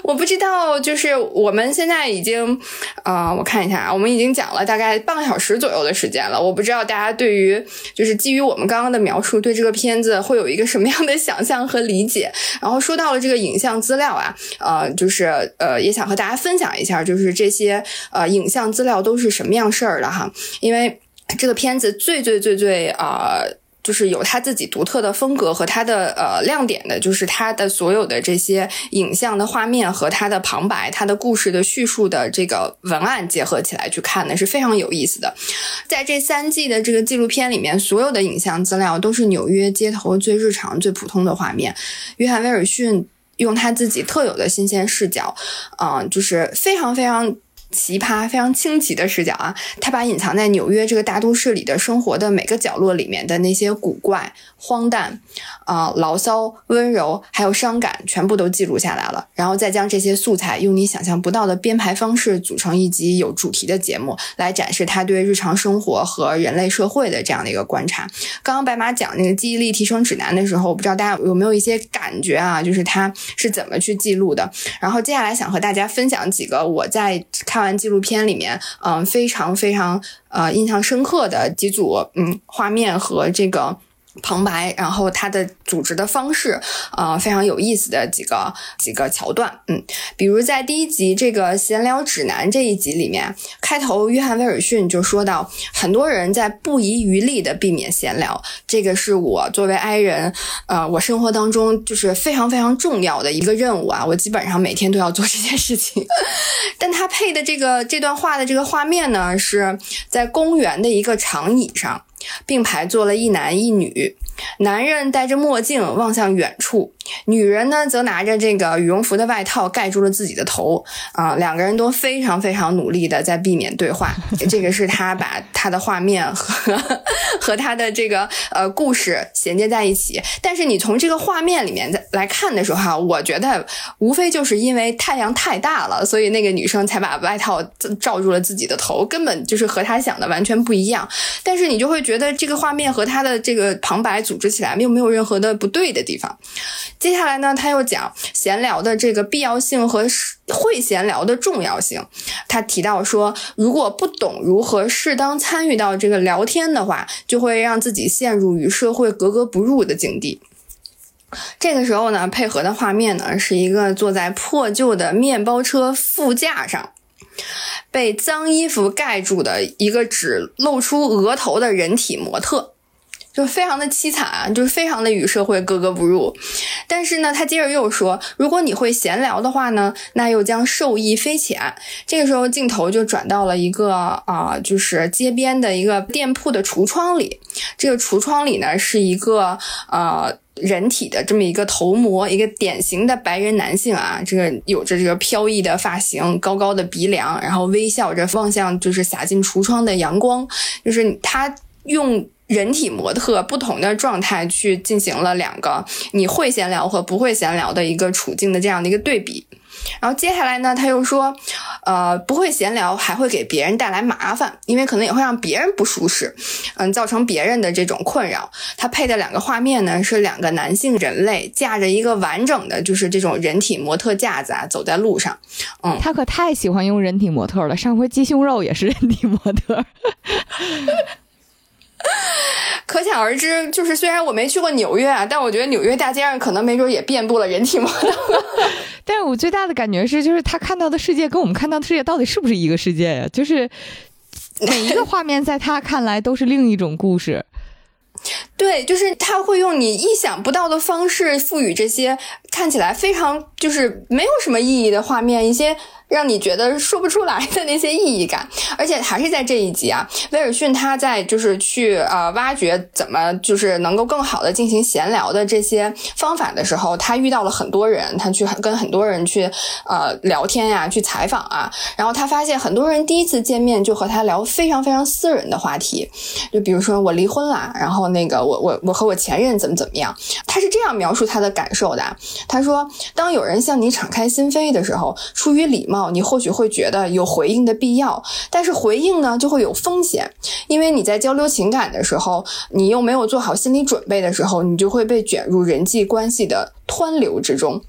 我不知道，就是我们现在已经，啊，我看一下啊，我们已经讲了大概半个小时左右的时间了。我不知道大家对于，就是基于我们刚刚的描述，对这个片子会有一个什么样的想象和理解。然后说到了这个影像资料啊，呃，就是呃，也想和大家分享一下，就是这些呃影像资料都是什么样事儿的哈，因为这个片子最最最最啊。就是有他自己独特的风格和他的呃亮点的，就是他的所有的这些影像的画面和他的旁白、他的故事的叙述的这个文案结合起来去看呢，是非常有意思的。在这三季的这个纪录片里面，所有的影像资料都是纽约街头最日常、最普通的画面。约翰·威尔逊用他自己特有的新鲜视角，嗯，就是非常非常。奇葩非常清奇的视角啊！他把隐藏在纽约这个大都市里的生活的每个角落里面的那些古怪、荒诞、啊牢骚、温柔，还有伤感，全部都记录下来了。然后再将这些素材用你想象不到的编排方式组成一集有主题的节目，来展示他对日常生活和人类社会的这样的一个观察。刚刚白马讲那个记忆力提升指南的时候，我不知道大家有没有一些感觉啊？就是他是怎么去记录的？然后接下来想和大家分享几个我在看完。纪录片里面，嗯，非常非常呃印象深刻的几组嗯画面和这个。旁白，然后他的组织的方式，啊，非常有意思的几个几个桥段，嗯，比如在第一集这个闲聊指南这一集里面，开头约翰威尔逊就说到，很多人在不遗余力的避免闲聊，这个是我作为 I 人，呃，我生活当中就是非常非常重要的一个任务啊，我基本上每天都要做这件事情。(laughs) 但他配的这个这段话的这个画面呢，是在公园的一个长椅上。并排坐了一男一女，男人戴着墨镜望向远处，女人呢则拿着这个羽绒服的外套盖住了自己的头。啊，两个人都非常非常努力的在避免对话。这个是他把他的画面和和他的这个呃故事衔接在一起。但是你从这个画面里面来看的时候哈，我觉得无非就是因为太阳太大了，所以那个女生才把外套罩住了自己的头，根本就是和他想的完全不一样。但是你就会觉得这个画面和他的这个旁白组织起来又没有任何的不对的地方。接下来呢，他又讲闲聊的这个必要性和会闲聊的重要性。他提到说，如果不懂如何适当参与到这个聊天的话，就会让自己陷入与社会格格不入的境地。这个时候呢，配合的画面呢是一个坐在破旧的面包车副驾上，被脏衣服盖住的一个只露出额头的人体模特。就非常的凄惨啊，就是非常的与社会格格不入。但是呢，他接着又说，如果你会闲聊的话呢，那又将受益匪浅。这个时候镜头就转到了一个啊，就是街边的一个店铺的橱窗里。这个橱窗里呢，是一个呃人体的这么一个头模，一个典型的白人男性啊，这个有着这个飘逸的发型，高高的鼻梁，然后微笑着望向就是洒进橱窗的阳光，就是他用。人体模特不同的状态去进行了两个你会闲聊和不会闲聊的一个处境的这样的一个对比，然后接下来呢，他又说，呃，不会闲聊还会给别人带来麻烦，因为可能也会让别人不舒适，嗯，造成别人的这种困扰。他配的两个画面呢，是两个男性人类架着一个完整的就是这种人体模特架子啊，走在路上。嗯，他可太喜欢用人体模特了，上回鸡胸肉也是人体模特。(laughs) 可想而知，就是虽然我没去过纽约啊，但我觉得纽约大街上可能没准也遍布了人体模特。(laughs) 但是我最大的感觉是，就是他看到的世界跟我们看到的世界到底是不是一个世界呀？就是每一个画面在他看来都是另一种故事。(laughs) 对，就是他会用你意想不到的方式赋予这些看起来非常就是没有什么意义的画面一些。让你觉得说不出来的那些意义感，而且还是在这一集啊，威尔逊他在就是去呃挖掘怎么就是能够更好的进行闲聊的这些方法的时候，他遇到了很多人，他去跟很多人去呃聊天呀，去采访啊，然后他发现很多人第一次见面就和他聊非常非常私人的话题，就比如说我离婚了，然后那个我我我和我前任怎么怎么样，他是这样描述他的感受的，他说当有人向你敞开心扉的时候，出于礼貌。你或许会觉得有回应的必要，但是回应呢就会有风险，因为你在交流情感的时候，你又没有做好心理准备的时候，你就会被卷入人际关系的湍流之中。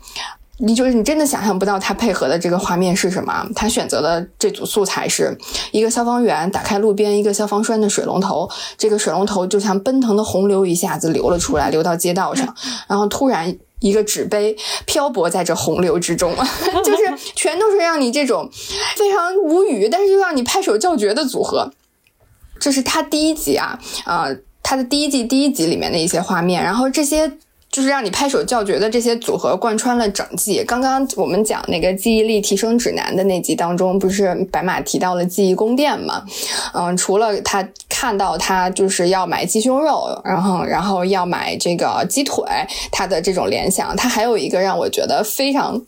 你就是你真的想象不到他配合的这个画面是什么？他选择的这组素材是一个消防员打开路边一个消防栓的水龙头，这个水龙头就像奔腾的洪流一下子流了出来，流到街道上，然后突然。一个纸杯漂泊在这洪流之中，(laughs) 就是全都是让你这种非常无语，但是又让你拍手叫绝的组合。这是他第一集啊，呃，他的第一季第一集里面的一些画面，然后这些。就是让你拍手叫绝的这些组合贯穿了整季。刚刚我们讲那个记忆力提升指南的那集当中，不是白马提到了记忆宫殿嘛？嗯，除了他看到他就是要买鸡胸肉，然后然后要买这个鸡腿，他的这种联想，他还有一个让我觉得非常。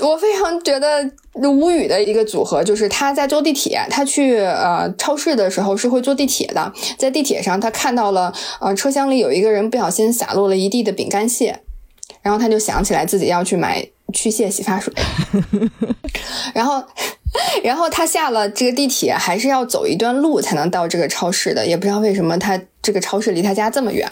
我非常觉得无语的一个组合，就是他在坐地铁，他去呃超市的时候是会坐地铁的，在地铁上他看到了呃车厢里有一个人不小心洒落了一地的饼干屑，然后他就想起来自己要去买去屑洗发水，(laughs) 然后。然后他下了这个地铁，还是要走一段路才能到这个超市的，也不知道为什么他这个超市离他家这么远。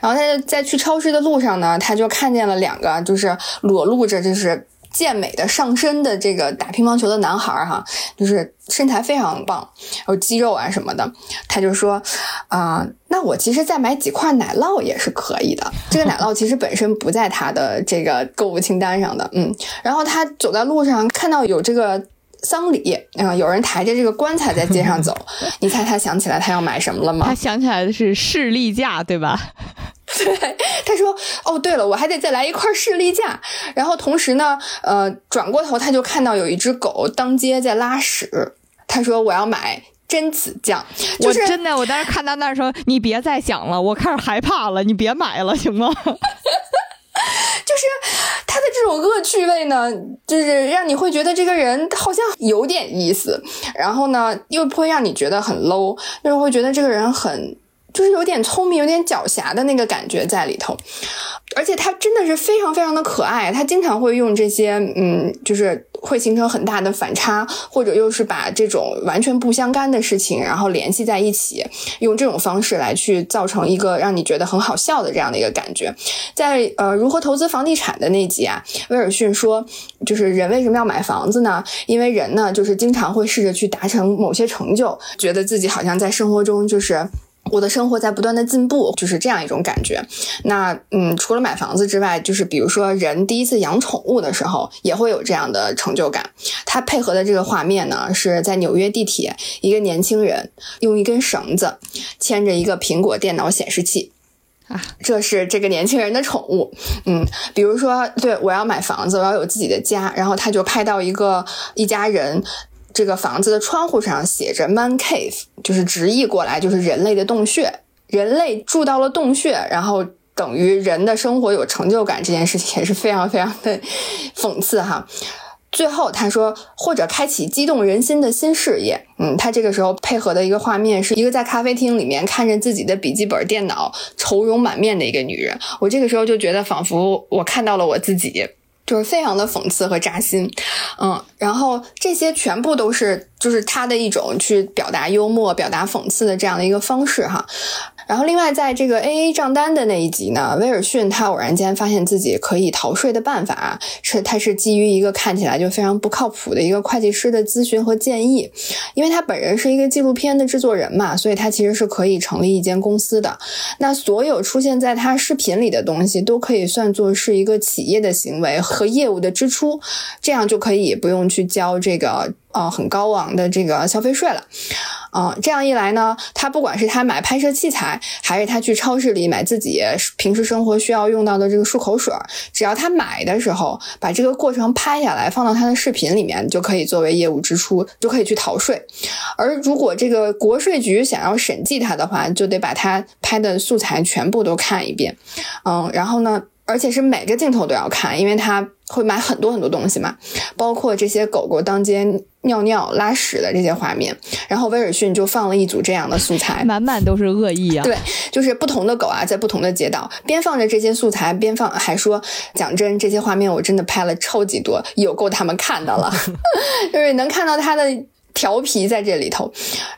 然后他在去超市的路上呢，他就看见了两个就是裸露着就是健美的上身的这个打乒乓球的男孩儿哈，就是身材非常棒，有肌肉啊什么的。他就说啊，那我其实再买几块奶酪也是可以的。这个奶酪其实本身不在他的这个购物清单上的，嗯。然后他走在路上看到有这个。丧礼，嗯，有人抬着这个棺材在街上走，(laughs) 你猜他想起来他要买什么了吗？他想起来的是士力架，对吧？(laughs) 对，他说：“哦，对了，我还得再来一块士力架。”然后同时呢，呃，转过头他就看到有一只狗当街在拉屎，他说：“我要买榛子酱。”我真的，我当时看到那儿说：“你别再想了，我开始害怕了，你别买了，行吗？” (laughs) (laughs) 就是他的这种恶趣味呢，就是让你会觉得这个人好像有点意思，然后呢又不会让你觉得很 low，就是会觉得这个人很就是有点聪明、有点狡黠的那个感觉在里头，而且他真的是非常非常的可爱，他经常会用这些嗯，就是会形成很大的反差，或者又是把这种完全不相干的事情，然后联系在一起，用这种方式来去造成一个让你觉得很好笑的这样的一个感觉。在呃如何投资房地产的那集啊，威尔逊说，就是人为什么要买房子呢？因为人呢，就是经常会试着去达成某些成就，觉得自己好像在生活中就是。我的生活在不断的进步，就是这样一种感觉。那嗯，除了买房子之外，就是比如说人第一次养宠物的时候，也会有这样的成就感。它配合的这个画面呢，是在纽约地铁，一个年轻人用一根绳子牵着一个苹果电脑显示器啊，这是这个年轻人的宠物。嗯，比如说，对我要买房子，我要有自己的家，然后他就拍到一个一家人。这个房子的窗户上写着 “man cave”，就是直译过来就是人类的洞穴。人类住到了洞穴，然后等于人的生活有成就感，这件事情也是非常非常的 (laughs) 讽刺哈。最后他说，或者开启激动人心的新事业。嗯，他这个时候配合的一个画面是一个在咖啡厅里面看着自己的笔记本电脑，愁容满面的一个女人。我这个时候就觉得仿佛我看到了我自己。就是非常的讽刺和扎心，嗯，然后这些全部都是就是他的一种去表达幽默、表达讽刺的这样的一个方式哈。然后，另外，在这个 A A 账单的那一集呢，威尔逊他偶然间发现自己可以逃税的办法是，他是基于一个看起来就非常不靠谱的一个会计师的咨询和建议，因为他本人是一个纪录片的制作人嘛，所以他其实是可以成立一间公司的。那所有出现在他视频里的东西都可以算作是一个企业的行为和业务的支出，这样就可以不用去交这个。呃，很高昂的这个消费税了，嗯，这样一来呢，他不管是他买拍摄器材，还是他去超市里买自己平时生活需要用到的这个漱口水，只要他买的时候把这个过程拍下来，放到他的视频里面，就可以作为业务支出，就可以去逃税。而如果这个国税局想要审计他的话，就得把他拍的素材全部都看一遍，嗯，然后呢？而且是每个镜头都要看，因为他会买很多很多东西嘛，包括这些狗狗当街尿尿、拉屎的这些画面。然后威尔逊就放了一组这样的素材，满满都是恶意啊！对，就是不同的狗啊，在不同的街道边放着这些素材，边放还说：“讲真，这些画面我真的拍了超级多，有够他们看的了。(laughs) ” (laughs) 就是能看到他的。调皮在这里头，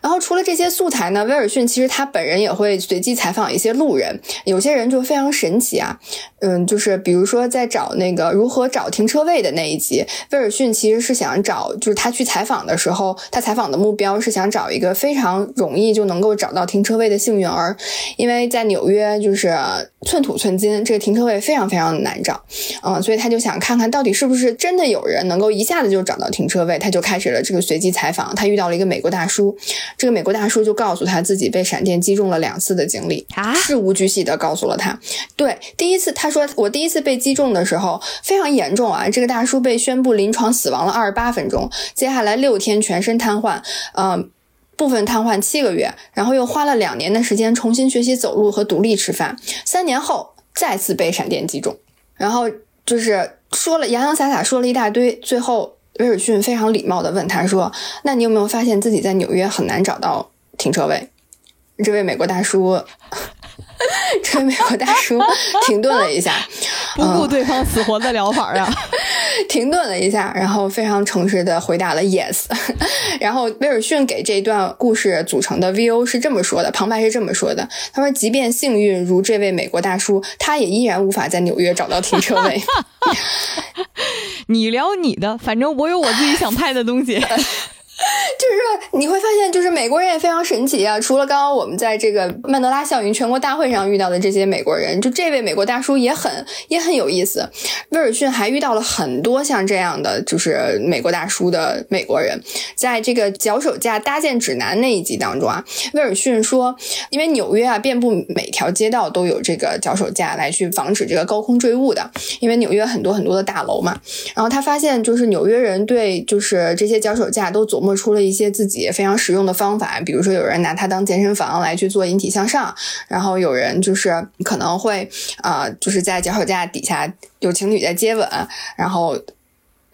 然后除了这些素材呢，威尔逊其实他本人也会随机采访一些路人，有些人就非常神奇啊，嗯，就是比如说在找那个如何找停车位的那一集，威尔逊其实是想找，就是他去采访的时候，他采访的目标是想找一个非常容易就能够找到停车位的幸运儿，因为在纽约就是寸土寸金，这个停车位非常非常的难找，嗯，所以他就想看看到底是不是真的有人能够一下子就找到停车位，他就开始了这个随机采访。他遇到了一个美国大叔，这个美国大叔就告诉他自己被闪电击中了两次的经历，啊，事无巨细的告诉了他。对，第一次他说我第一次被击中的时候非常严重啊，这个大叔被宣布临床死亡了二十八分钟，接下来六天全身瘫痪，嗯，部分瘫痪七个月，然后又花了两年的时间重新学习走路和独立吃饭，三年后再次被闪电击中，然后就是说了洋洋洒洒说了一大堆，最后。威尔逊非常礼貌地问他说：“那你有没有发现自己在纽约很难找到停车位？”这位美国大叔，(laughs) 这位美国大叔停顿了一下，(laughs) 不顾对方死活的聊法啊，(laughs) 停顿了一下，然后非常诚实的回答了 “yes”。然后威尔逊给这段故事组成的 VO 是这么说的，旁白是这么说的：“他说，即便幸运如这位美国大叔，他也依然无法在纽约找到停车位。(laughs) ”你聊你的，反正我有我自己想拍的东西。(laughs) (laughs) 就是你会发现，就是美国人也非常神奇啊！除了刚刚我们在这个曼德拉效应全国大会上遇到的这些美国人，就这位美国大叔也很也很有意思。威尔逊还遇到了很多像这样的就是美国大叔的美国人，在这个脚手架搭建指南那一集当中啊，威尔逊说，因为纽约啊遍布每条街道都有这个脚手架来去防止这个高空坠物的，因为纽约很多很多的大楼嘛。然后他发现，就是纽约人对就是这些脚手架都琢磨。摸出了一些自己非常实用的方法，比如说有人拿它当健身房来去做引体向上，然后有人就是可能会啊，就是在脚手架底下有情侣在接吻，然后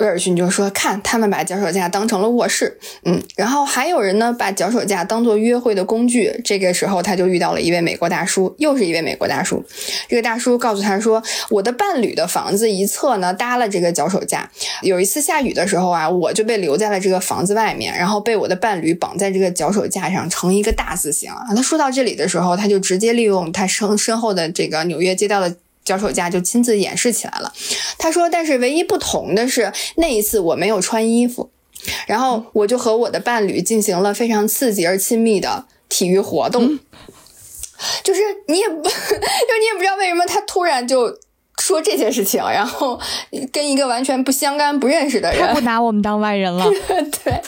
威尔逊就说：“看，他们把脚手架当成了卧室，嗯，然后还有人呢，把脚手架当做约会的工具。这个时候，他就遇到了一位美国大叔，又是一位美国大叔。这个大叔告诉他说：‘我的伴侣的房子一侧呢搭了这个脚手架。有一次下雨的时候啊，我就被留在了这个房子外面，然后被我的伴侣绑在这个脚手架上，成一个大字形啊。’他说到这里的时候，他就直接利用他身身后的这个纽约街道的。”脚手架就亲自演示起来了。他说：“但是唯一不同的是，那一次我没有穿衣服，然后我就和我的伴侣进行了非常刺激而亲密的体育活动。就是你也不，(laughs) 就你也不知道为什么他突然就说这些事情，然后跟一个完全不相干、不认识的人，不拿我们当外人了。(laughs) 对。”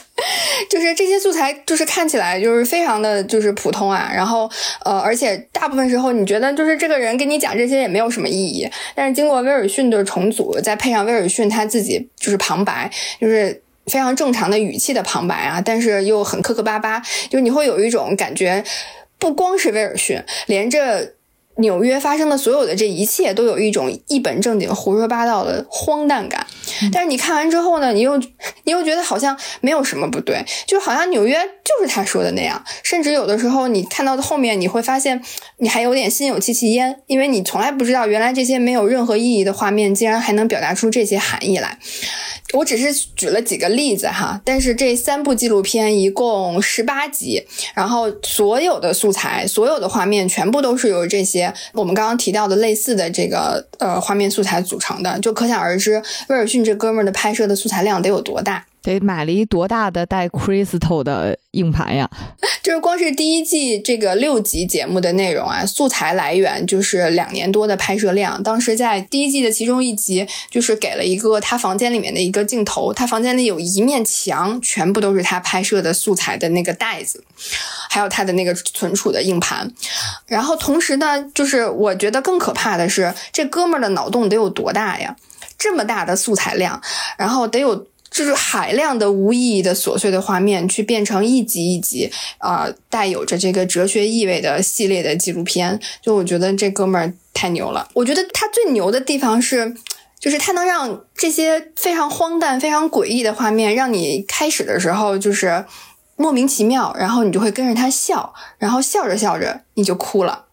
就是这些素材，就是看起来就是非常的就是普通啊，然后呃，而且大部分时候你觉得就是这个人跟你讲这些也没有什么意义，但是经过威尔逊的重组，再配上威尔逊他自己就是旁白，就是非常正常的语气的旁白啊，但是又很磕磕巴巴，就是你会有一种感觉，不光是威尔逊，连着。纽约发生的所有的这一切都有一种一本正经胡说八道的荒诞感，但是你看完之后呢，你又你又觉得好像没有什么不对，就好像纽约就是他说的那样，甚至有的时候你看到的后面，你会发现你还有点心有戚戚焉，因为你从来不知道原来这些没有任何意义的画面，竟然还能表达出这些含义来。我只是举了几个例子哈，但是这三部纪录片一共十八集，然后所有的素材、所有的画面全部都是由这些我们刚刚提到的类似的这个呃画面素材组成的，就可想而知威尔逊这哥们儿的拍摄的素材量得有多大。得买了一多大的带 Crystal 的硬盘呀？(laughs) 就是光是第一季这个六集节目的内容啊，素材来源就是两年多的拍摄量。当时在第一季的其中一集，就是给了一个他房间里面的一个镜头，他房间里有一面墙，全部都是他拍摄的素材的那个袋子，还有他的那个存储的硬盘。然后同时呢，就是我觉得更可怕的是，这哥们儿的脑洞得有多大呀？这么大的素材量，然后得有。就是海量的无意义的琐碎的画面，去变成一集一集啊，带有着这个哲学意味的系列的纪录片。就我觉得这哥们儿太牛了。我觉得他最牛的地方是，就是他能让这些非常荒诞、非常诡异的画面，让你开始的时候就是莫名其妙，然后你就会跟着他笑，然后笑着笑着你就哭了。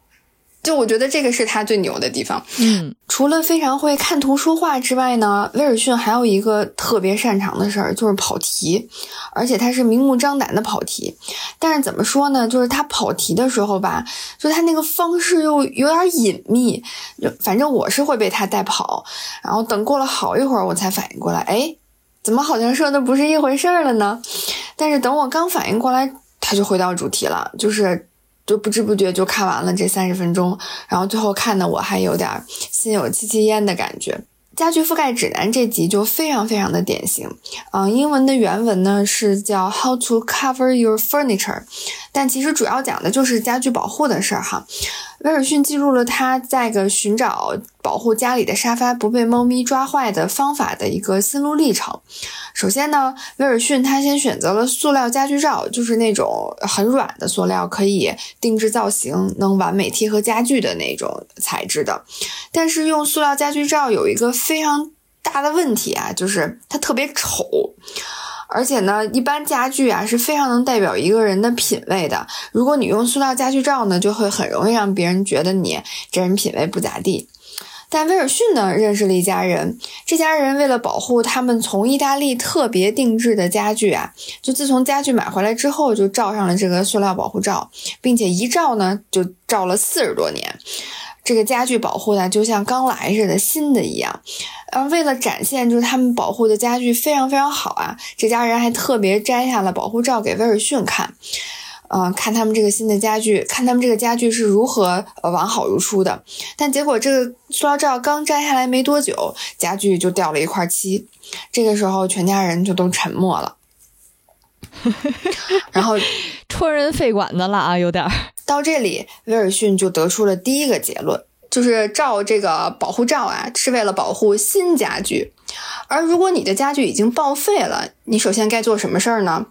就我觉得这个是他最牛的地方。嗯，除了非常会看图说话之外呢，威尔逊还有一个特别擅长的事儿，就是跑题，而且他是明目张胆的跑题。但是怎么说呢？就是他跑题的时候吧，就他那个方式又有点隐秘。反正我是会被他带跑，然后等过了好一会儿，我才反应过来，哎，怎么好像说的不是一回事儿了呢？但是等我刚反应过来，他就回到主题了，就是。就不知不觉就看完了这三十分钟，然后最后看的我还有点心有戚戚焉的感觉。家具覆盖指南这集就非常非常的典型，嗯，英文的原文呢是叫 How to Cover Your Furniture，但其实主要讲的就是家具保护的事儿哈。威尔逊记录了他在个寻找保护家里的沙发不被猫咪抓坏的方法的一个心路历程。首先呢，威尔逊他先选择了塑料家具罩，就是那种很软的塑料，可以定制造型，能完美贴合家具的那种材质的。但是用塑料家具罩有一个非常大的问题啊，就是它特别丑。而且呢，一般家具啊是非常能代表一个人的品味的。如果你用塑料家具罩呢，就会很容易让别人觉得你这人品味不咋地。但威尔逊呢，认识了一家人，这家人为了保护他们从意大利特别定制的家具啊，就自从家具买回来之后，就罩上了这个塑料保护罩，并且一罩呢就罩了四十多年。这个家具保护呢，就像刚来似的，新的一样。呃，为了展现就是他们保护的家具非常非常好啊，这家人还特别摘下了保护罩给威尔逊看。嗯，看他们这个新的家具，看他们这个家具是如何呃完好如初的。但结果这个塑料罩刚摘下来没多久，家具就掉了一块漆。这个时候，全家人就都沉默了。(laughs) 然后戳人肺管子了啊，有点。到这里，威尔逊就得出了第一个结论，就是罩这个保护罩啊，是为了保护新家具。而如果你的家具已经报废了，你首先该做什么事儿呢？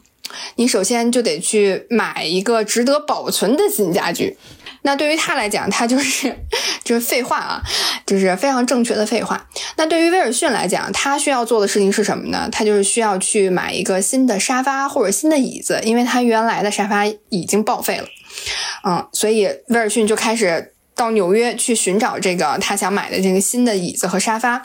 你首先就得去买一个值得保存的新家具。那对于他来讲，他就是 (laughs) 就是废话啊，就是非常正确的废话。那对于威尔逊来讲，他需要做的事情是什么呢？他就是需要去买一个新的沙发或者新的椅子，因为他原来的沙发已经报废了。嗯，所以威尔逊就开始到纽约去寻找这个他想买的这个新的椅子和沙发。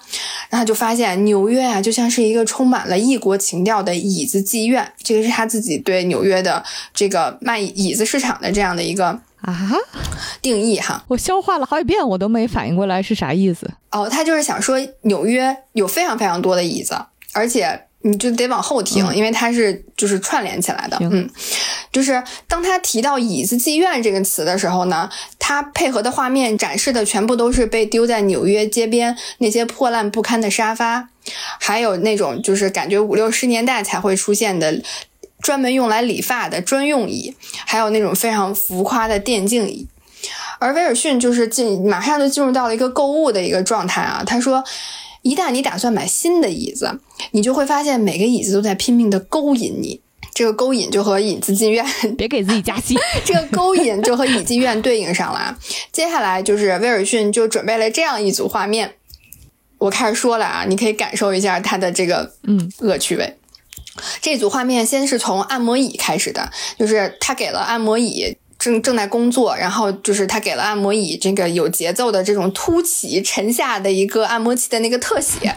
然后就发现纽约啊，就像是一个充满了异国情调的椅子妓院。这个是他自己对纽约的这个卖椅子市场的这样的一个。啊，定义哈，我消化了好几遍，我都没反应过来是啥意思。哦，他就是想说纽约有非常非常多的椅子，而且你就得往后听，因为它是就是串联起来的。嗯，就是当他提到椅子妓院这个词的时候呢，他配合的画面展示的全部都是被丢在纽约街边那些破烂不堪的沙发，还有那种就是感觉五六十年代才会出现的。专门用来理发的专用椅，还有那种非常浮夸的电竞椅，而威尔逊就是进马上就进入到了一个购物的一个状态啊。他说，一旦你打算买新的椅子，你就会发现每个椅子都在拼命的勾引你。这个勾引就和椅子进院，别给自己加戏。(laughs) 这个勾引就和椅子院对应上了。接下来就是威尔逊就准备了这样一组画面，我开始说了啊，你可以感受一下他的这个嗯恶趣味。这组画面先是从按摩椅开始的，就是他给了按摩椅正正在工作，然后就是他给了按摩椅这个有节奏的这种凸起沉下的一个按摩器的那个特写，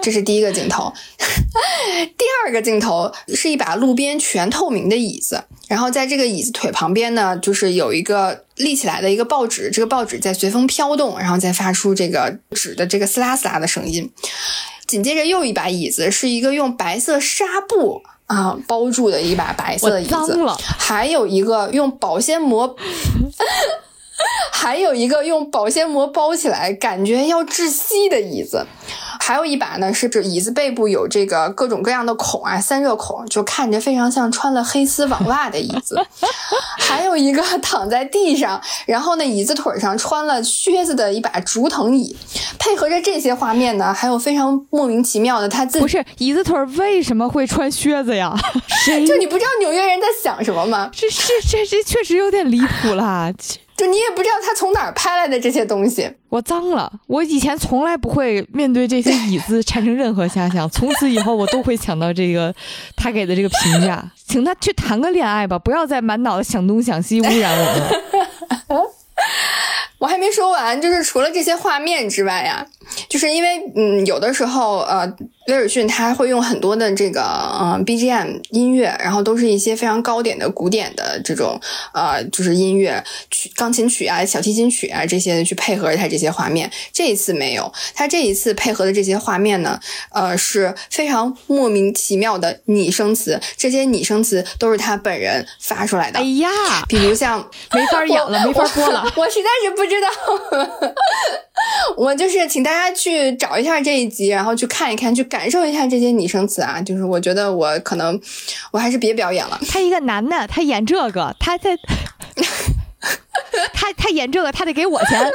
这是第一个镜头。(laughs) 第二个镜头是一把路边全透明的椅子，然后在这个椅子腿旁边呢，就是有一个立起来的一个报纸，这个报纸在随风飘动，然后再发出这个纸的这个撕拉撕拉的声音。紧接着又一把椅子，是一个用白色纱布啊包住的一把白色的椅子，还有一个用保鲜膜，还有一个用保鲜膜包起来，感觉要窒息的椅子。还有一把呢，是指椅子背部有这个各种各样的孔啊，散热孔，就看着非常像穿了黑丝网袜的椅子。(laughs) 还有一个躺在地上，然后呢，椅子腿上穿了靴子的一把竹藤椅。配合着这些画面呢，还有非常莫名其妙的他自己不是椅子腿为什么会穿靴子呀？(laughs) 就你不知道纽约人在想什么吗？这这这这确实有点离谱了。(laughs) 就你也不知道他从哪儿拍来的这些东西，我脏了。我以前从来不会面对这些椅子产生任何遐想，从此以后我都会想到这个他给的这个评价，请他去谈个恋爱吧，不要再满脑子想东想西污染我们。我还没说完，就是除了这些画面之外呀，就是因为嗯，有的时候呃，威尔逊他会用很多的这个嗯 BGM 音乐，然后都是一些非常高点的古典的这种呃，就是音乐曲、钢琴曲啊、小提琴曲啊这些去配合他这些画面。这一次没有，他这一次配合的这些画面呢，呃，是非常莫名其妙的拟声词，这些拟声词都是他本人发出来的。哎呀，比如像没法演了，(laughs) 没法播了，我实在是不。知道，(laughs) 我就是请大家去找一下这一集，然后去看一看，去感受一下这些拟声词啊。就是我觉得我可能我还是别表演了。(laughs) 他一个男的，他演这个，他在 (laughs) 他他演这个，他得给我钱。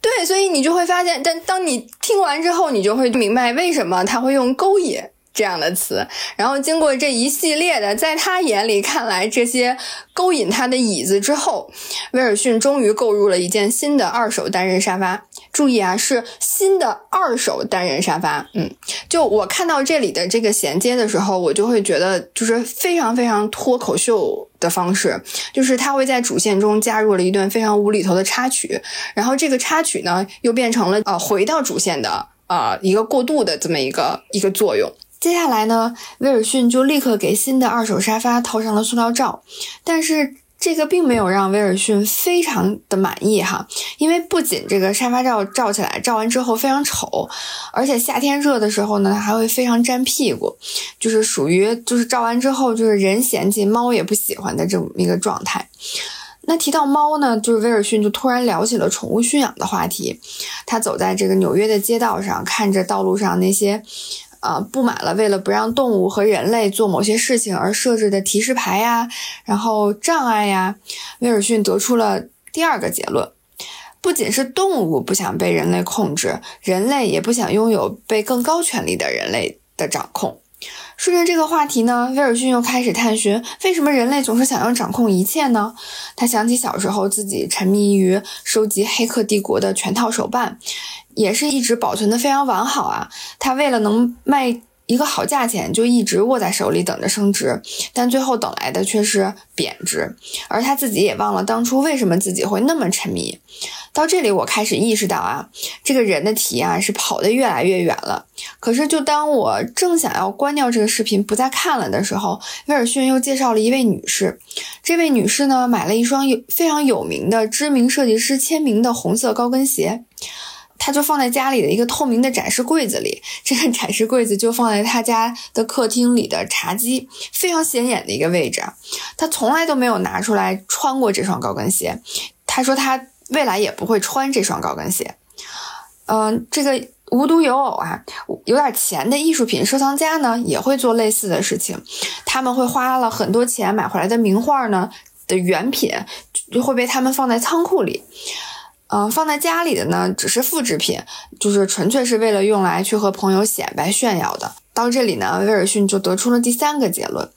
对，所以你就会发现，但当你听完之后，你就会明白为什么他会用勾引。这样的词，然后经过这一系列的，在他眼里看来这些勾引他的椅子之后，威尔逊终于购入了一件新的二手单人沙发。注意啊，是新的二手单人沙发。嗯，就我看到这里的这个衔接的时候，我就会觉得就是非常非常脱口秀的方式，就是他会在主线中加入了一段非常无厘头的插曲，然后这个插曲呢又变成了呃回到主线的呃一个过渡的这么一个一个作用。接下来呢，威尔逊就立刻给新的二手沙发套上了塑料罩，但是这个并没有让威尔逊非常的满意哈，因为不仅这个沙发罩罩起来，罩完之后非常丑，而且夏天热的时候呢，还会非常粘屁股，就是属于就是罩完之后就是人嫌弃猫也不喜欢的这么一个状态。那提到猫呢，就是威尔逊就突然聊起了宠物驯养的话题，他走在这个纽约的街道上，看着道路上那些。呃，布满了为了不让动物和人类做某些事情而设置的提示牌呀，然后障碍呀。威尔逊得出了第二个结论：不仅是动物不想被人类控制，人类也不想拥有被更高权力的人类的掌控。顺着这个话题呢，威尔逊又开始探寻为什么人类总是想要掌控一切呢？他想起小时候自己沉迷于收集《黑客帝国》的全套手办，也是一直保存的非常完好啊。他为了能卖一个好价钱，就一直握在手里等着升值，但最后等来的却是贬值。而他自己也忘了当初为什么自己会那么沉迷。到这里，我开始意识到啊，这个人的题啊是跑得越来越远了。可是，就当我正想要关掉这个视频不再看了的时候，威尔逊又介绍了一位女士。这位女士呢，买了一双有非常有名的知名设计师签名的红色高跟鞋，他就放在家里的一个透明的展示柜子里。这个展示柜子就放在他家的客厅里的茶几，非常显眼的一个位置。他从来都没有拿出来穿过这双高跟鞋。他说他。未来也不会穿这双高跟鞋。嗯，这个无独有偶啊，有点钱的艺术品收藏家呢，也会做类似的事情。他们会花了很多钱买回来的名画呢的原品，就会被他们放在仓库里。嗯，放在家里的呢，只是复制品，就是纯粹是为了用来去和朋友显摆炫耀的。到这里呢，威尔逊就得出了第三个结论。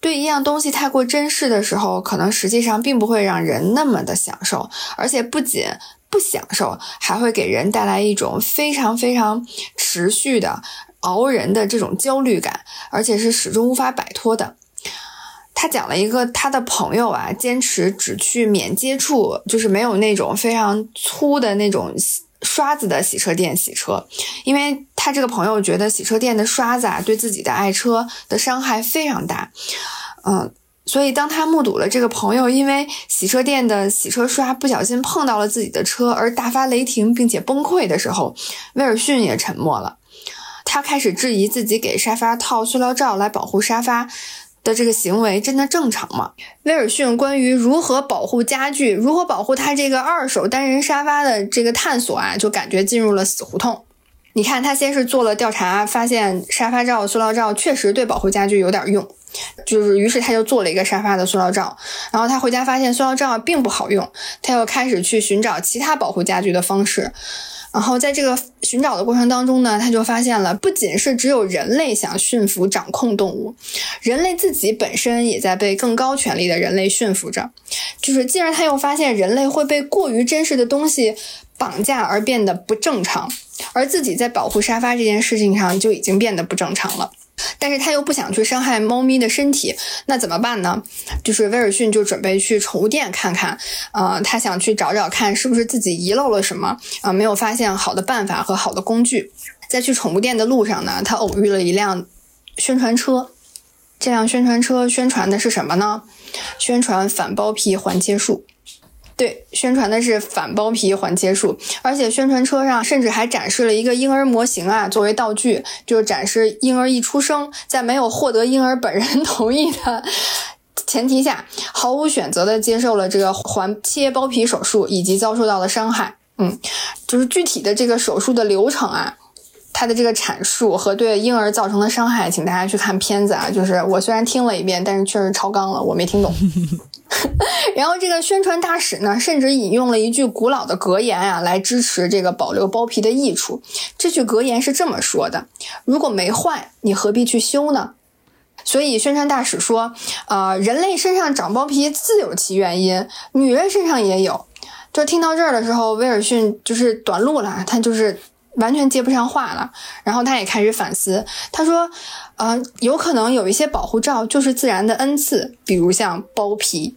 对一样东西太过珍视的时候，可能实际上并不会让人那么的享受，而且不仅不享受，还会给人带来一种非常非常持续的熬人的这种焦虑感，而且是始终无法摆脱的。他讲了一个他的朋友啊，坚持只去免接触，就是没有那种非常粗的那种刷子的洗车店洗车，因为他这个朋友觉得洗车店的刷子啊，对自己的爱车的伤害非常大。嗯，所以当他目睹了这个朋友因为洗车店的洗车刷不小心碰到了自己的车而大发雷霆并且崩溃的时候，威尔逊也沉默了。他开始质疑自己给沙发套塑料罩来保护沙发的这个行为真的正常吗？威尔逊关于如何保护家具、如何保护他这个二手单人沙发的这个探索啊，就感觉进入了死胡同。你看，他先是做了调查，发现沙发罩、塑料罩确实对保护家具有点用。就是，于是他就做了一个沙发的塑料罩，然后他回家发现塑料罩并不好用，他又开始去寻找其他保护家具的方式，然后在这个寻找的过程当中呢，他就发现了，不仅是只有人类想驯服掌控动物，人类自己本身也在被更高权力的人类驯服着，就是进而他又发现人类会被过于真实的东西绑架而变得不正常，而自己在保护沙发这件事情上就已经变得不正常了。但是他又不想去伤害猫咪的身体，那怎么办呢？就是威尔逊就准备去宠物店看看，呃，他想去找找看是不是自己遗漏了什么，啊，没有发现好的办法和好的工具。在去宠物店的路上呢，他偶遇了一辆宣传车，这辆宣传车宣传的是什么呢？宣传反包皮环切术。对，宣传的是反包皮环切术，而且宣传车上甚至还展示了一个婴儿模型啊，作为道具，就是展示婴儿一出生，在没有获得婴儿本人 (laughs) 同意的前提下，毫无选择的接受了这个环切包皮手术，以及遭受到的伤害。嗯，就是具体的这个手术的流程啊，它的这个阐述和对婴儿造成的伤害，请大家去看片子啊。就是我虽然听了一遍，但是确实超纲了，我没听懂。(laughs) (laughs) 然后这个宣传大使呢，甚至引用了一句古老的格言啊，来支持这个保留包皮的益处。这句格言是这么说的：“如果没坏，你何必去修呢？”所以宣传大使说：“啊，人类身上长包皮自有其原因，女人身上也有。”就听到这儿的时候，威尔逊就是短路了，他就是完全接不上话了。然后他也开始反思，他说：“呃，有可能有一些保护罩就是自然的恩赐，比如像包皮。”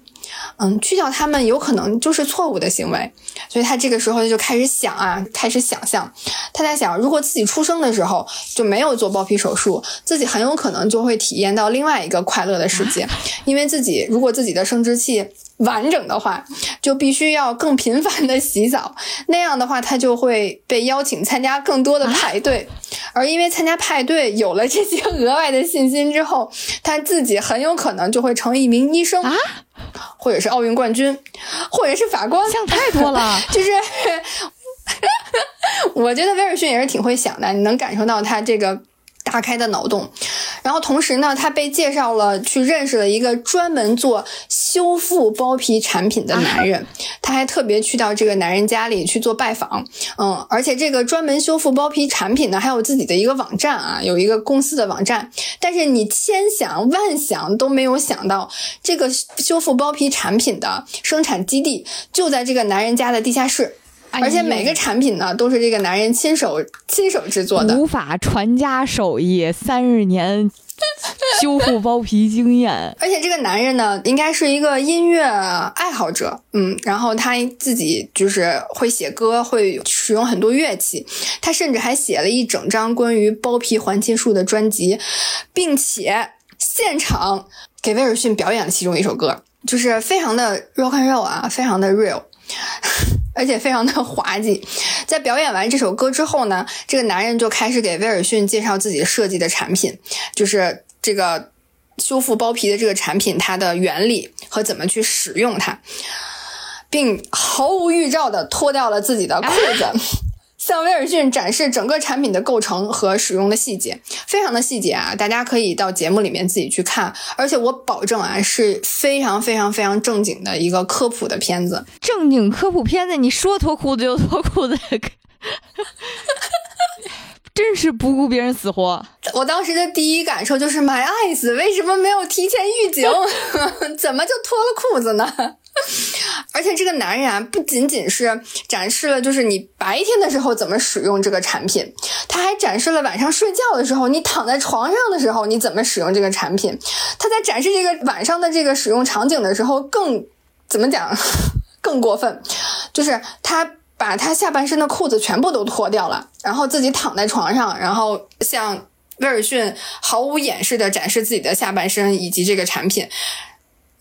嗯，去掉他们有可能就是错误的行为，所以他这个时候就开始想啊，开始想象，他在想，如果自己出生的时候就没有做包皮手术，自己很有可能就会体验到另外一个快乐的世界，(laughs) 因为自己如果自己的生殖器完整的话，就必须要更频繁的洗澡，那样的话他就会被邀请参加更多的派对，而因为参加派对有了这些额外的信心之后，他自己很有可能就会成为一名医生啊。或者是奥运冠军，或者是法官，想太多了。(laughs) 就是，(laughs) 我觉得威尔逊也是挺会想的，你能感受到他这个大开的脑洞。然后同时呢，他被介绍了去认识了一个专门做修复包皮产品的男人，他还特别去到这个男人家里去做拜访。嗯，而且这个专门修复包皮产品呢，还有自己的一个网站啊，有一个公司的网站。但是你千想万想都没有想到，这个修复包皮产品的生产基地就在这个男人家的地下室。而且每个产品呢，都是这个男人亲手亲手制作的，无法传家手艺，三十年修复包皮经验。(laughs) 而且这个男人呢，应该是一个音乐爱好者，嗯，然后他自己就是会写歌，会使用很多乐器，他甚至还写了一整张关于包皮环切术的专辑，并且现场给威尔逊表演了其中一首歌，就是非常的 rock and roll 啊，非常的 real。而且非常的滑稽，在表演完这首歌之后呢，这个男人就开始给威尔逊介绍自己设计的产品，就是这个修复包皮的这个产品，它的原理和怎么去使用它，并毫无预兆的脱掉了自己的裤子。(laughs) 向威尔逊展示整个产品的构成和使用的细节，非常的细节啊！大家可以到节目里面自己去看，而且我保证啊，是非常非常非常正经的一个科普的片子。正经科普片子，你说脱裤子就脱裤子，(laughs) 真是不顾别人死活。我当时的第一感受就是，My eyes，为什么没有提前预警？(laughs) 怎么就脱了裤子呢？(laughs) 而且这个男人啊，不仅仅是展示了就是你白天的时候怎么使用这个产品，他还展示了晚上睡觉的时候，你躺在床上的时候你怎么使用这个产品。他在展示这个晚上的这个使用场景的时候，更怎么讲，更过分，就是他把他下半身的裤子全部都脱掉了，然后自己躺在床上，然后向威尔逊毫无掩饰的展示自己的下半身以及这个产品。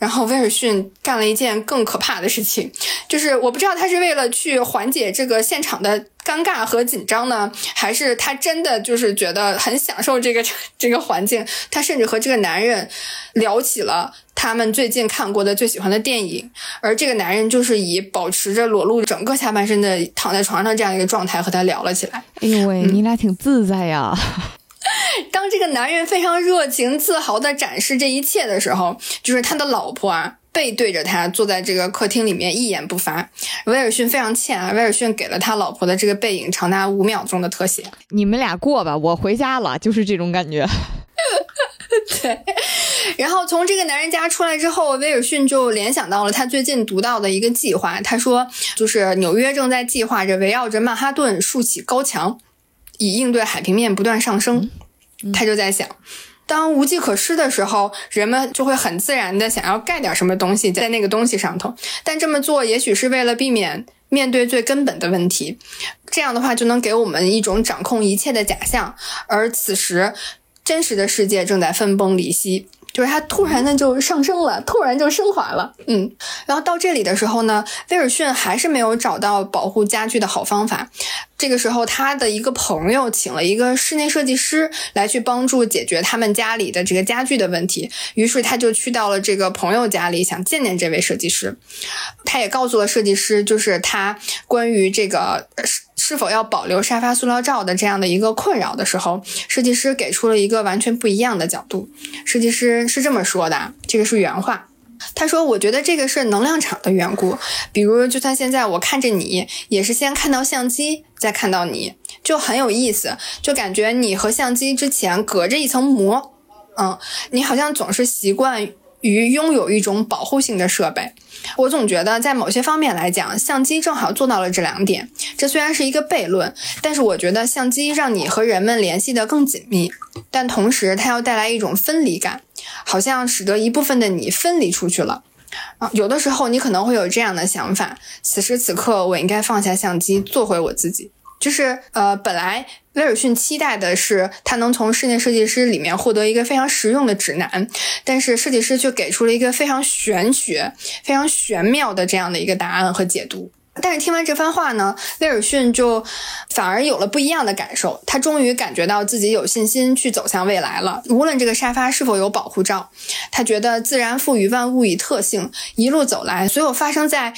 然后威尔逊干了一件更可怕的事情，就是我不知道他是为了去缓解这个现场的尴尬和紧张呢，还是他真的就是觉得很享受这个 (laughs) 这个环境。他甚至和这个男人聊起了他们最近看过的最喜欢的电影，而这个男人就是以保持着裸露整个下半身的躺在床上这样一个状态和他聊了起来。哎呦喂，你俩挺自在呀。(laughs) 当这个男人非常热情、自豪地展示这一切的时候，就是他的老婆啊，背对着他坐在这个客厅里面，一言不发。威尔逊非常欠啊，威尔逊给了他老婆的这个背影长达五秒钟的特写。(laughs) 你们俩过吧，我回家了，就是这种感觉。(laughs) 对。然后从这个男人家出来之后，威尔逊就联想到了他最近读到的一个计划。他说，就是纽约正在计划着围绕着曼哈顿竖起高墙。以应对海平面不断上升，他就在想，当无计可施的时候，人们就会很自然的想要盖点什么东西在那个东西上头。但这么做也许是为了避免面对最根本的问题，这样的话就能给我们一种掌控一切的假象。而此时，真实的世界正在分崩离析。就是它突然的就上升了，突然就升华了，嗯，然后到这里的时候呢，威尔逊还是没有找到保护家具的好方法。这个时候，他的一个朋友请了一个室内设计师来去帮助解决他们家里的这个家具的问题。于是他就去到了这个朋友家里，想见见这位设计师。他也告诉了设计师，就是他关于这个。是否要保留沙发塑料罩的这样的一个困扰的时候，设计师给出了一个完全不一样的角度。设计师是这么说的，这个是原话。他说：“我觉得这个是能量场的缘故。比如，就算现在我看着你，也是先看到相机，再看到你，就很有意思，就感觉你和相机之前隔着一层膜。嗯，你好像总是习惯于拥有一种保护性的设备。”我总觉得，在某些方面来讲，相机正好做到了这两点。这虽然是一个悖论，但是我觉得相机让你和人们联系得更紧密，但同时它要带来一种分离感，好像使得一部分的你分离出去了。啊，有的时候你可能会有这样的想法：此时此刻，我应该放下相机，做回我自己。就是呃，本来威尔逊期待的是他能从室内设计师里面获得一个非常实用的指南，但是设计师却给出了一个非常玄学、非常玄妙的这样的一个答案和解读。但是听完这番话呢，威尔逊就反而有了不一样的感受。他终于感觉到自己有信心去走向未来了。无论这个沙发是否有保护罩，他觉得自然赋予万物以特性，一路走来，所有发生在。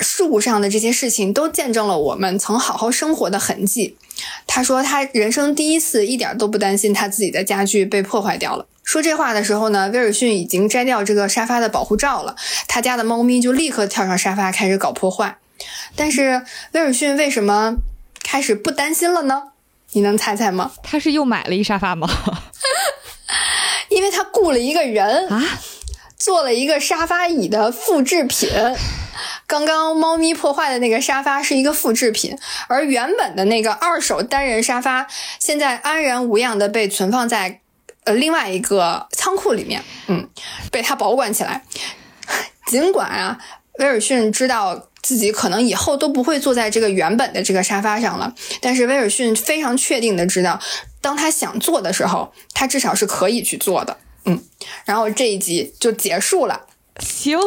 事物上的这些事情都见证了我们曾好好生活的痕迹。他说他人生第一次一点都不担心他自己的家具被破坏掉了。说这话的时候呢，威尔逊已经摘掉这个沙发的保护罩了，他家的猫咪就立刻跳上沙发开始搞破坏。但是威尔逊为什么开始不担心了呢？你能猜猜吗？他是又买了一沙发吗？(laughs) 因为他雇了一个人啊，做了一个沙发椅的复制品。刚刚猫咪破坏的那个沙发是一个复制品，而原本的那个二手单人沙发现在安然无恙的被存放在呃另外一个仓库里面，嗯，被他保管起来。尽管啊，威尔逊知道自己可能以后都不会坐在这个原本的这个沙发上了，但是威尔逊非常确定的知道，当他想坐的时候，他至少是可以去做的。嗯，然后这一集就结束了。行，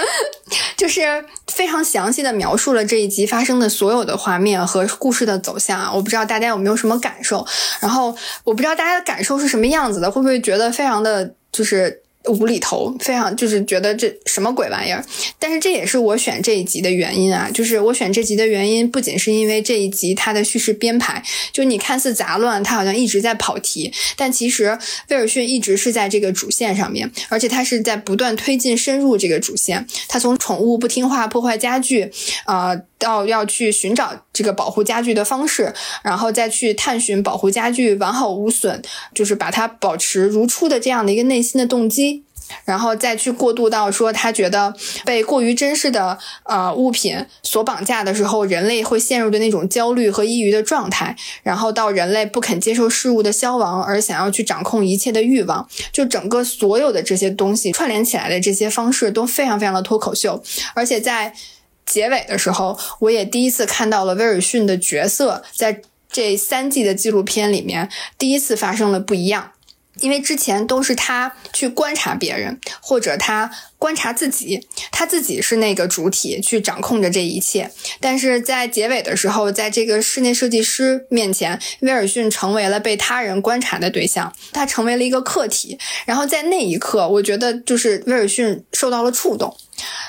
(laughs) 就是非常详细的描述了这一集发生的所有的画面和故事的走向啊！我不知道大家有没有什么感受，然后我不知道大家的感受是什么样子的，会不会觉得非常的就是。无厘头，非常就是觉得这什么鬼玩意儿，但是这也是我选这一集的原因啊！就是我选这集的原因，不仅是因为这一集它的叙事编排，就你看似杂乱，它好像一直在跑题，但其实威尔逊一直是在这个主线上面，而且他是在不断推进深入这个主线。他从宠物不听话破坏家具，呃，到要去寻找这个保护家具的方式，然后再去探寻保护家具完好无损，就是把它保持如初的这样的一个内心的动机。然后再去过渡到说，他觉得被过于珍视的呃物品所绑架的时候，人类会陷入的那种焦虑和抑郁的状态。然后到人类不肯接受事物的消亡，而想要去掌控一切的欲望。就整个所有的这些东西串联起来的这些方式都非常非常的脱口秀。而且在结尾的时候，我也第一次看到了威尔逊的角色在这三季的纪录片里面第一次发生了不一样。因为之前都是他去观察别人，或者他观察自己，他自己是那个主体去掌控着这一切。但是在结尾的时候，在这个室内设计师面前，威尔逊成为了被他人观察的对象，他成为了一个客体。然后在那一刻，我觉得就是威尔逊受到了触动，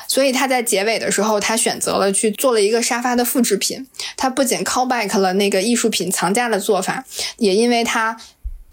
所以他在结尾的时候，他选择了去做了一个沙发的复制品。他不仅 call back 了那个艺术品藏家的做法，也因为他。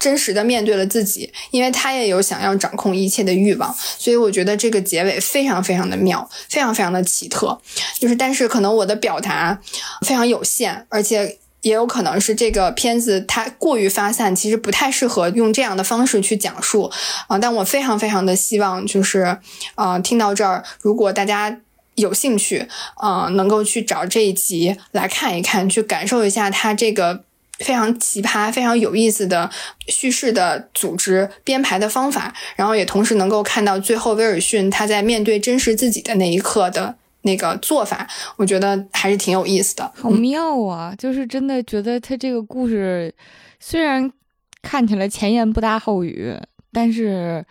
真实的面对了自己，因为他也有想要掌控一切的欲望，所以我觉得这个结尾非常非常的妙，非常非常的奇特。就是，但是可能我的表达非常有限，而且也有可能是这个片子它过于发散，其实不太适合用这样的方式去讲述啊。但我非常非常的希望，就是啊，听到这儿，如果大家有兴趣，啊，能够去找这一集来看一看，去感受一下它这个。非常奇葩、非常有意思的叙事的组织编排的方法，然后也同时能够看到最后威尔逊他在面对真实自己的那一刻的那个做法，我觉得还是挺有意思的。好妙啊！就是真的觉得他这个故事虽然看起来前言不搭后语，但是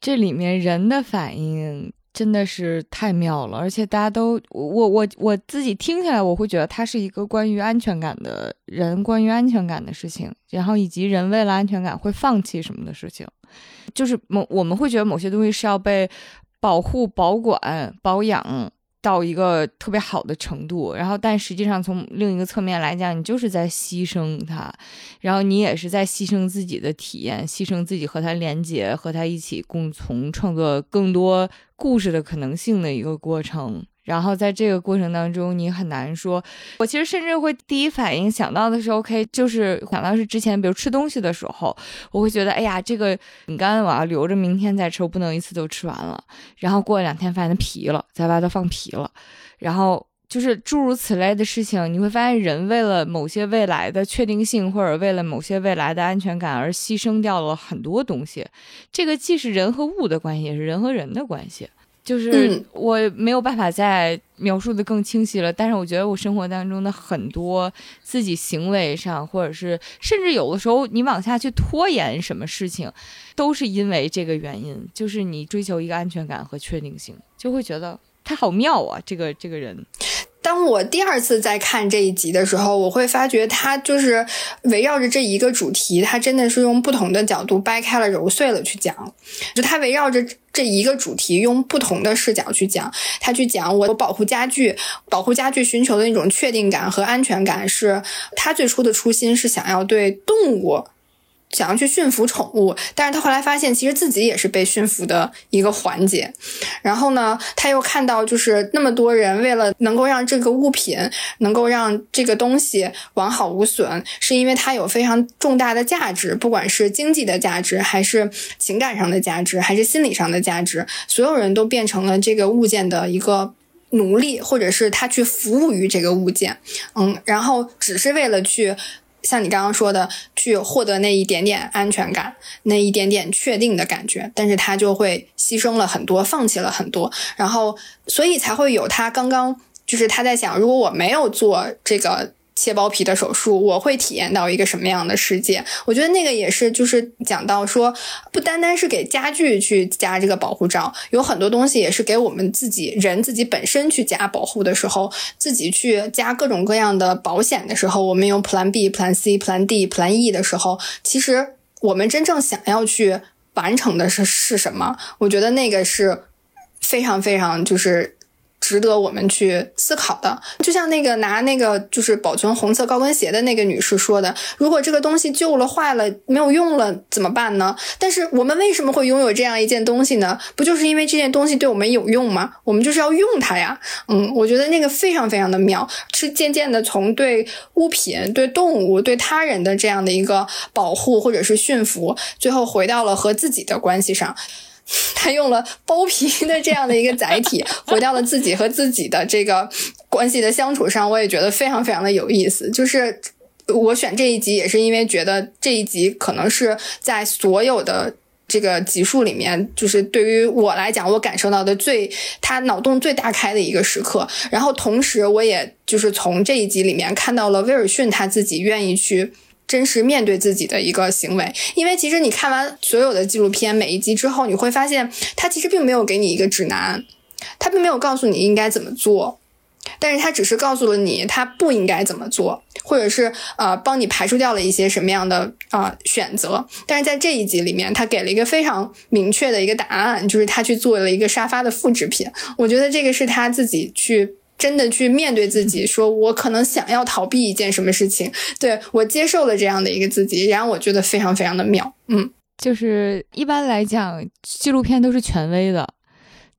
这里面人的反应。真的是太妙了，而且大家都我我我自己听起来，我会觉得它是一个关于安全感的人，关于安全感的事情，然后以及人为了安全感会放弃什么的事情，就是某我们会觉得某些东西是要被保护、保管、保养。到一个特别好的程度，然后但实际上从另一个侧面来讲，你就是在牺牲他，然后你也是在牺牲自己的体验，牺牲自己和他连接，和他一起共同创作更多故事的可能性的一个过程。然后在这个过程当中，你很难说。我其实甚至会第一反应想到的是，OK，就是想到是之前，比如吃东西的时候，我会觉得，哎呀，这个饼干我要留着明天再吃，我不能一次都吃完了。然后过了两天发现它皮了，在外头放皮了。然后就是诸如此类的事情，你会发现人为了某些未来的确定性，或者为了某些未来的安全感而牺牲掉了很多东西。这个既是人和物的关系，也是人和人的关系。就是我没有办法再描述的更清晰了，但是我觉得我生活当中的很多自己行为上，或者是甚至有的时候你往下去拖延什么事情，都是因为这个原因，就是你追求一个安全感和确定性，就会觉得他好妙啊，这个这个人。当我第二次再看这一集的时候，我会发觉他就是围绕着这一个主题，他真的是用不同的角度掰开了揉碎了去讲，就他围绕着这一个主题，用不同的视角去讲，他去讲我保护家具，保护家具寻求的那种确定感和安全感，是他最初的初心是想要对动物。想要去驯服宠物，但是他后来发现，其实自己也是被驯服的一个环节。然后呢，他又看到，就是那么多人为了能够让这个物品能够让这个东西完好无损，是因为它有非常重大的价值，不管是经济的价值，还是情感上的价值，还是心理上的价值，所有人都变成了这个物件的一个奴隶，或者是他去服务于这个物件。嗯，然后只是为了去。像你刚刚说的，去获得那一点点安全感，那一点点确定的感觉，但是他就会牺牲了很多，放弃了很多，然后所以才会有他刚刚就是他在想，如果我没有做这个。切包皮的手术，我会体验到一个什么样的世界？我觉得那个也是，就是讲到说，不单单是给家具去加这个保护罩，有很多东西也是给我们自己人自己本身去加保护的时候，自己去加各种各样的保险的时候，我们用 Plan B、Plan C、Plan D、Plan E 的时候，其实我们真正想要去完成的是是什么？我觉得那个是非常非常就是。值得我们去思考的，就像那个拿那个就是保存红色高跟鞋的那个女士说的：“如果这个东西旧了、坏了、没有用了，怎么办呢？”但是我们为什么会拥有这样一件东西呢？不就是因为这件东西对我们有用吗？我们就是要用它呀。嗯，我觉得那个非常非常的妙，是渐渐的从对物品、对动物、对他人的这样的一个保护或者是驯服，最后回到了和自己的关系上。他用了包皮的这样的一个载体，回到了自己和自己的这个关系的相处上，我也觉得非常非常的有意思。就是我选这一集，也是因为觉得这一集可能是在所有的这个集数里面，就是对于我来讲，我感受到的最他脑洞最大开的一个时刻。然后同时，我也就是从这一集里面看到了威尔逊他自己愿意去。真实面对自己的一个行为，因为其实你看完所有的纪录片每一集之后，你会发现他其实并没有给你一个指南，他并没有告诉你应该怎么做，但是他只是告诉了你他不应该怎么做，或者是呃帮你排除掉了一些什么样的啊选择。但是在这一集里面，他给了一个非常明确的一个答案，就是他去做了一个沙发的复制品。我觉得这个是他自己去。真的去面对自己，说我可能想要逃避一件什么事情，对我接受了这样的一个自己，然后我觉得非常非常的妙。嗯，就是一般来讲，纪录片都是权威的，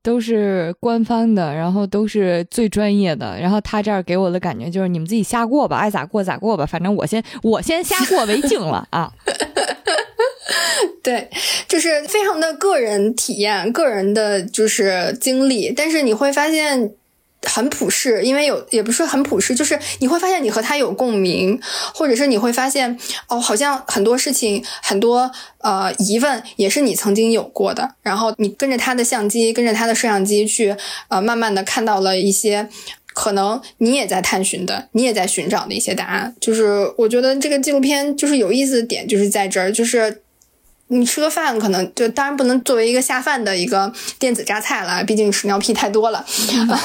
都是官方的，然后都是最专业的。然后他这儿给我的感觉就是你们自己瞎过吧，爱咋过咋过吧，反正我先我先瞎过为敬了 (laughs) 啊。对，就是非常的个人体验，个人的就是经历，但是你会发现。很普世，因为有也不是很普世，就是你会发现你和他有共鸣，或者是你会发现哦，好像很多事情、很多呃疑问也是你曾经有过的。然后你跟着他的相机，跟着他的摄像机去呃，慢慢的看到了一些可能你也在探寻的、你也在寻找的一些答案。就是我觉得这个纪录片就是有意思的点就是在这儿，就是。你吃个饭可能就当然不能作为一个下饭的一个电子榨菜了，毕竟屎尿屁太多了。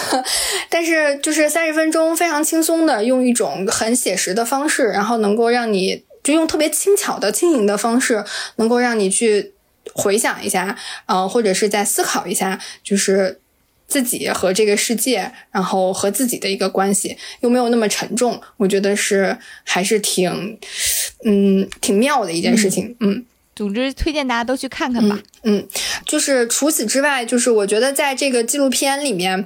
(laughs) 但是就是三十分钟非常轻松的，用一种很写实的方式，然后能够让你就用特别轻巧的、轻盈的方式，能够让你去回想一下，呃，或者是在思考一下，就是自己和这个世界，然后和自己的一个关系，又没有那么沉重。我觉得是还是挺，嗯，挺妙的一件事情，嗯。总之，推荐大家都去看看吧。嗯，就是除此之外，就是我觉得在这个纪录片里面，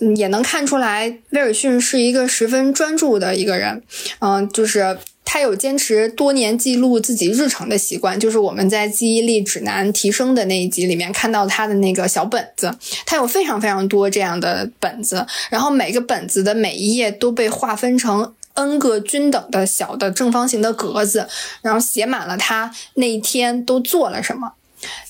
嗯，也能看出来威尔逊是一个十分专注的一个人。嗯，就是他有坚持多年记录自己日程的习惯。就是我们在记忆力指南提升的那一集里面看到他的那个小本子，他有非常非常多这样的本子，然后每个本子的每一页都被划分成。N 个均等的小的正方形的格子，然后写满了他那一天都做了什么。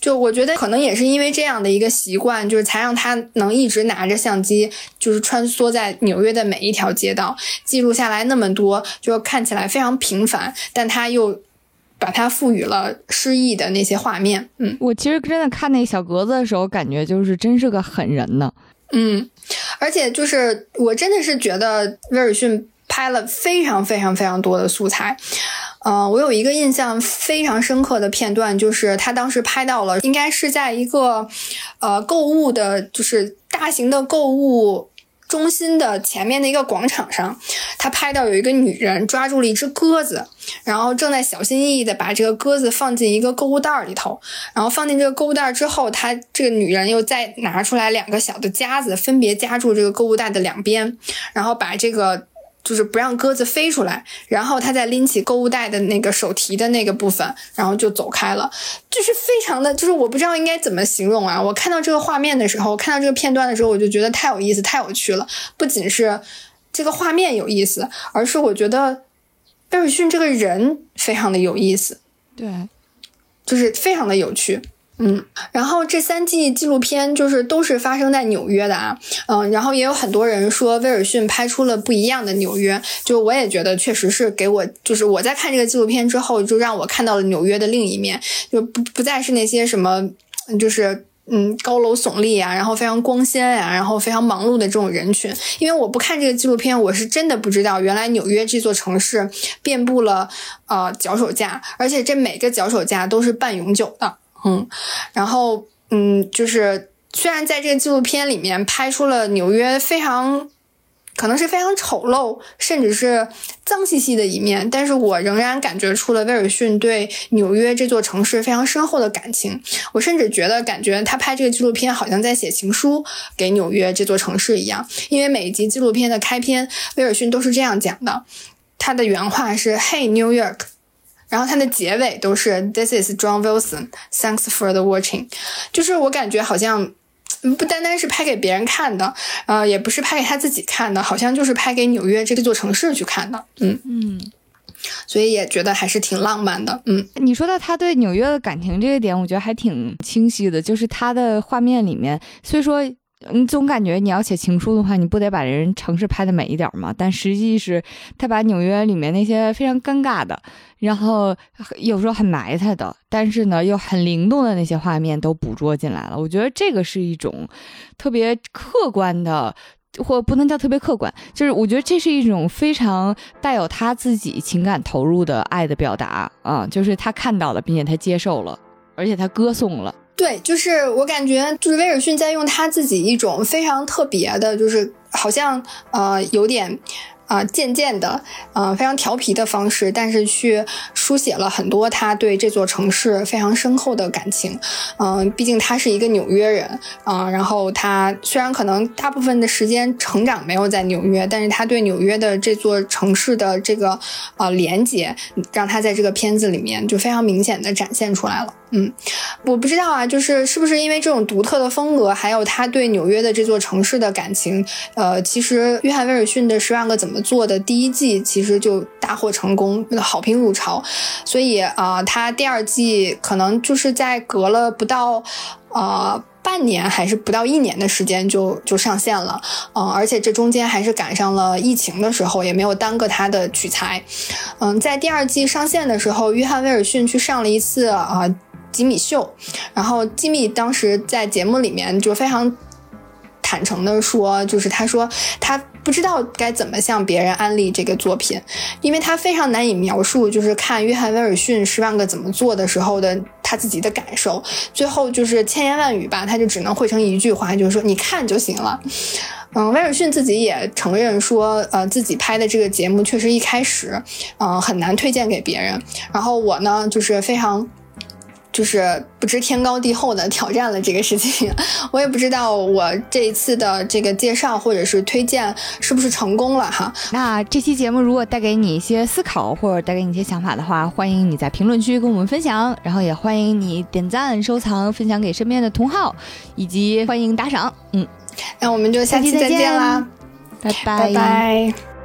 就我觉得可能也是因为这样的一个习惯，就是才让他能一直拿着相机，就是穿梭在纽约的每一条街道，记录下来那么多，就看起来非常平凡，但他又把它赋予了诗意的那些画面。嗯，我其实真的看那小格子的时候，感觉就是真是个狠人呢。嗯，而且就是我真的是觉得威尔逊拍了非常非常非常多的素材。嗯，我有一个印象非常深刻的片段，就是他当时拍到了，应该是在一个呃购物的，就是大型的购物。中心的前面的一个广场上，他拍到有一个女人抓住了一只鸽子，然后正在小心翼翼的把这个鸽子放进一个购物袋里头。然后放进这个购物袋之后，他这个女人又再拿出来两个小的夹子，分别夹住这个购物袋的两边，然后把这个。就是不让鸽子飞出来，然后他再拎起购物袋的那个手提的那个部分，然后就走开了，就是非常的，就是我不知道应该怎么形容啊。我看到这个画面的时候，看到这个片段的时候，我就觉得太有意思，太有趣了。不仅是这个画面有意思，而是我觉得贝尔逊这个人非常的有意思，对，就是非常的有趣。嗯，然后这三季纪录片就是都是发生在纽约的啊，嗯，然后也有很多人说威尔逊拍出了不一样的纽约，就我也觉得确实是给我，就是我在看这个纪录片之后，就让我看到了纽约的另一面，就不不再是那些什么，就是嗯高楼耸立啊，然后非常光鲜呀，然后非常忙碌的这种人群，因为我不看这个纪录片，我是真的不知道原来纽约这座城市遍布了呃脚手架，而且这每个脚手架都是半永久的。嗯，然后嗯，就是虽然在这个纪录片里面拍出了纽约非常可能是非常丑陋，甚至是脏兮兮的一面，但是我仍然感觉出了威尔逊对纽约这座城市非常深厚的感情。我甚至觉得，感觉他拍这个纪录片好像在写情书给纽约这座城市一样，因为每一集纪录片的开篇，威尔逊都是这样讲的，他的原话是：“Hey New York。”然后它的结尾都是 This is John Wilson. Thanks for the watching. 就是我感觉好像不单单是拍给别人看的，呃，也不是拍给他自己看的，好像就是拍给纽约这座城市去看的。嗯嗯，所以也觉得还是挺浪漫的。嗯，你说到他对纽约的感情这个点，我觉得还挺清晰的。就是他的画面里面，虽说。你总感觉你要写情书的话，你不得把人城市拍的美一点吗？但实际是他把纽约里面那些非常尴尬的，然后有时候很埋汰的，但是呢又很灵动的那些画面都捕捉进来了。我觉得这个是一种特别客观的，或不能叫特别客观，就是我觉得这是一种非常带有他自己情感投入的爱的表达啊，就是他看到了，并且他接受了，而且他歌颂了。对，就是我感觉，就是威尔逊在用他自己一种非常特别的，就是好像呃有点。啊，渐渐的，呃，非常调皮的方式，但是去书写了很多他对这座城市非常深厚的感情。嗯，毕竟他是一个纽约人啊，然后他虽然可能大部分的时间成长没有在纽约，但是他对纽约的这座城市的这个呃连接，让他在这个片子里面就非常明显的展现出来了。嗯，我不知道啊，就是是不是因为这种独特的风格，还有他对纽约的这座城市的感情，呃，其实约翰威尔逊的《十万个怎么》。做的第一季其实就大获成功，好评如潮，所以啊，他第二季可能就是在隔了不到呃半年还是不到一年的时间就就上线了，嗯，而且这中间还是赶上了疫情的时候，也没有耽搁他的取材，嗯，在第二季上线的时候，约翰威尔逊去上了一次啊吉米秀，然后吉米当时在节目里面就非常。坦诚的说，就是他说他不知道该怎么向别人安利这个作品，因为他非常难以描述，就是看约翰威尔逊十万个怎么做的时候的他自己的感受。最后就是千言万语吧，他就只能汇成一句话，就是说你看就行了。嗯，威尔逊自己也承认说，呃，自己拍的这个节目确实一开始，嗯，很难推荐给别人。然后我呢，就是非常。就是不知天高地厚的挑战了这个事情，(laughs) 我也不知道我这一次的这个介绍或者是推荐是不是成功了哈。那这期节目如果带给你一些思考或者带给你一些想法的话，欢迎你在评论区跟我们分享，然后也欢迎你点赞、收藏、分享给身边的同好，以及欢迎打赏。嗯，那我们就下期再见啦，拜拜拜拜。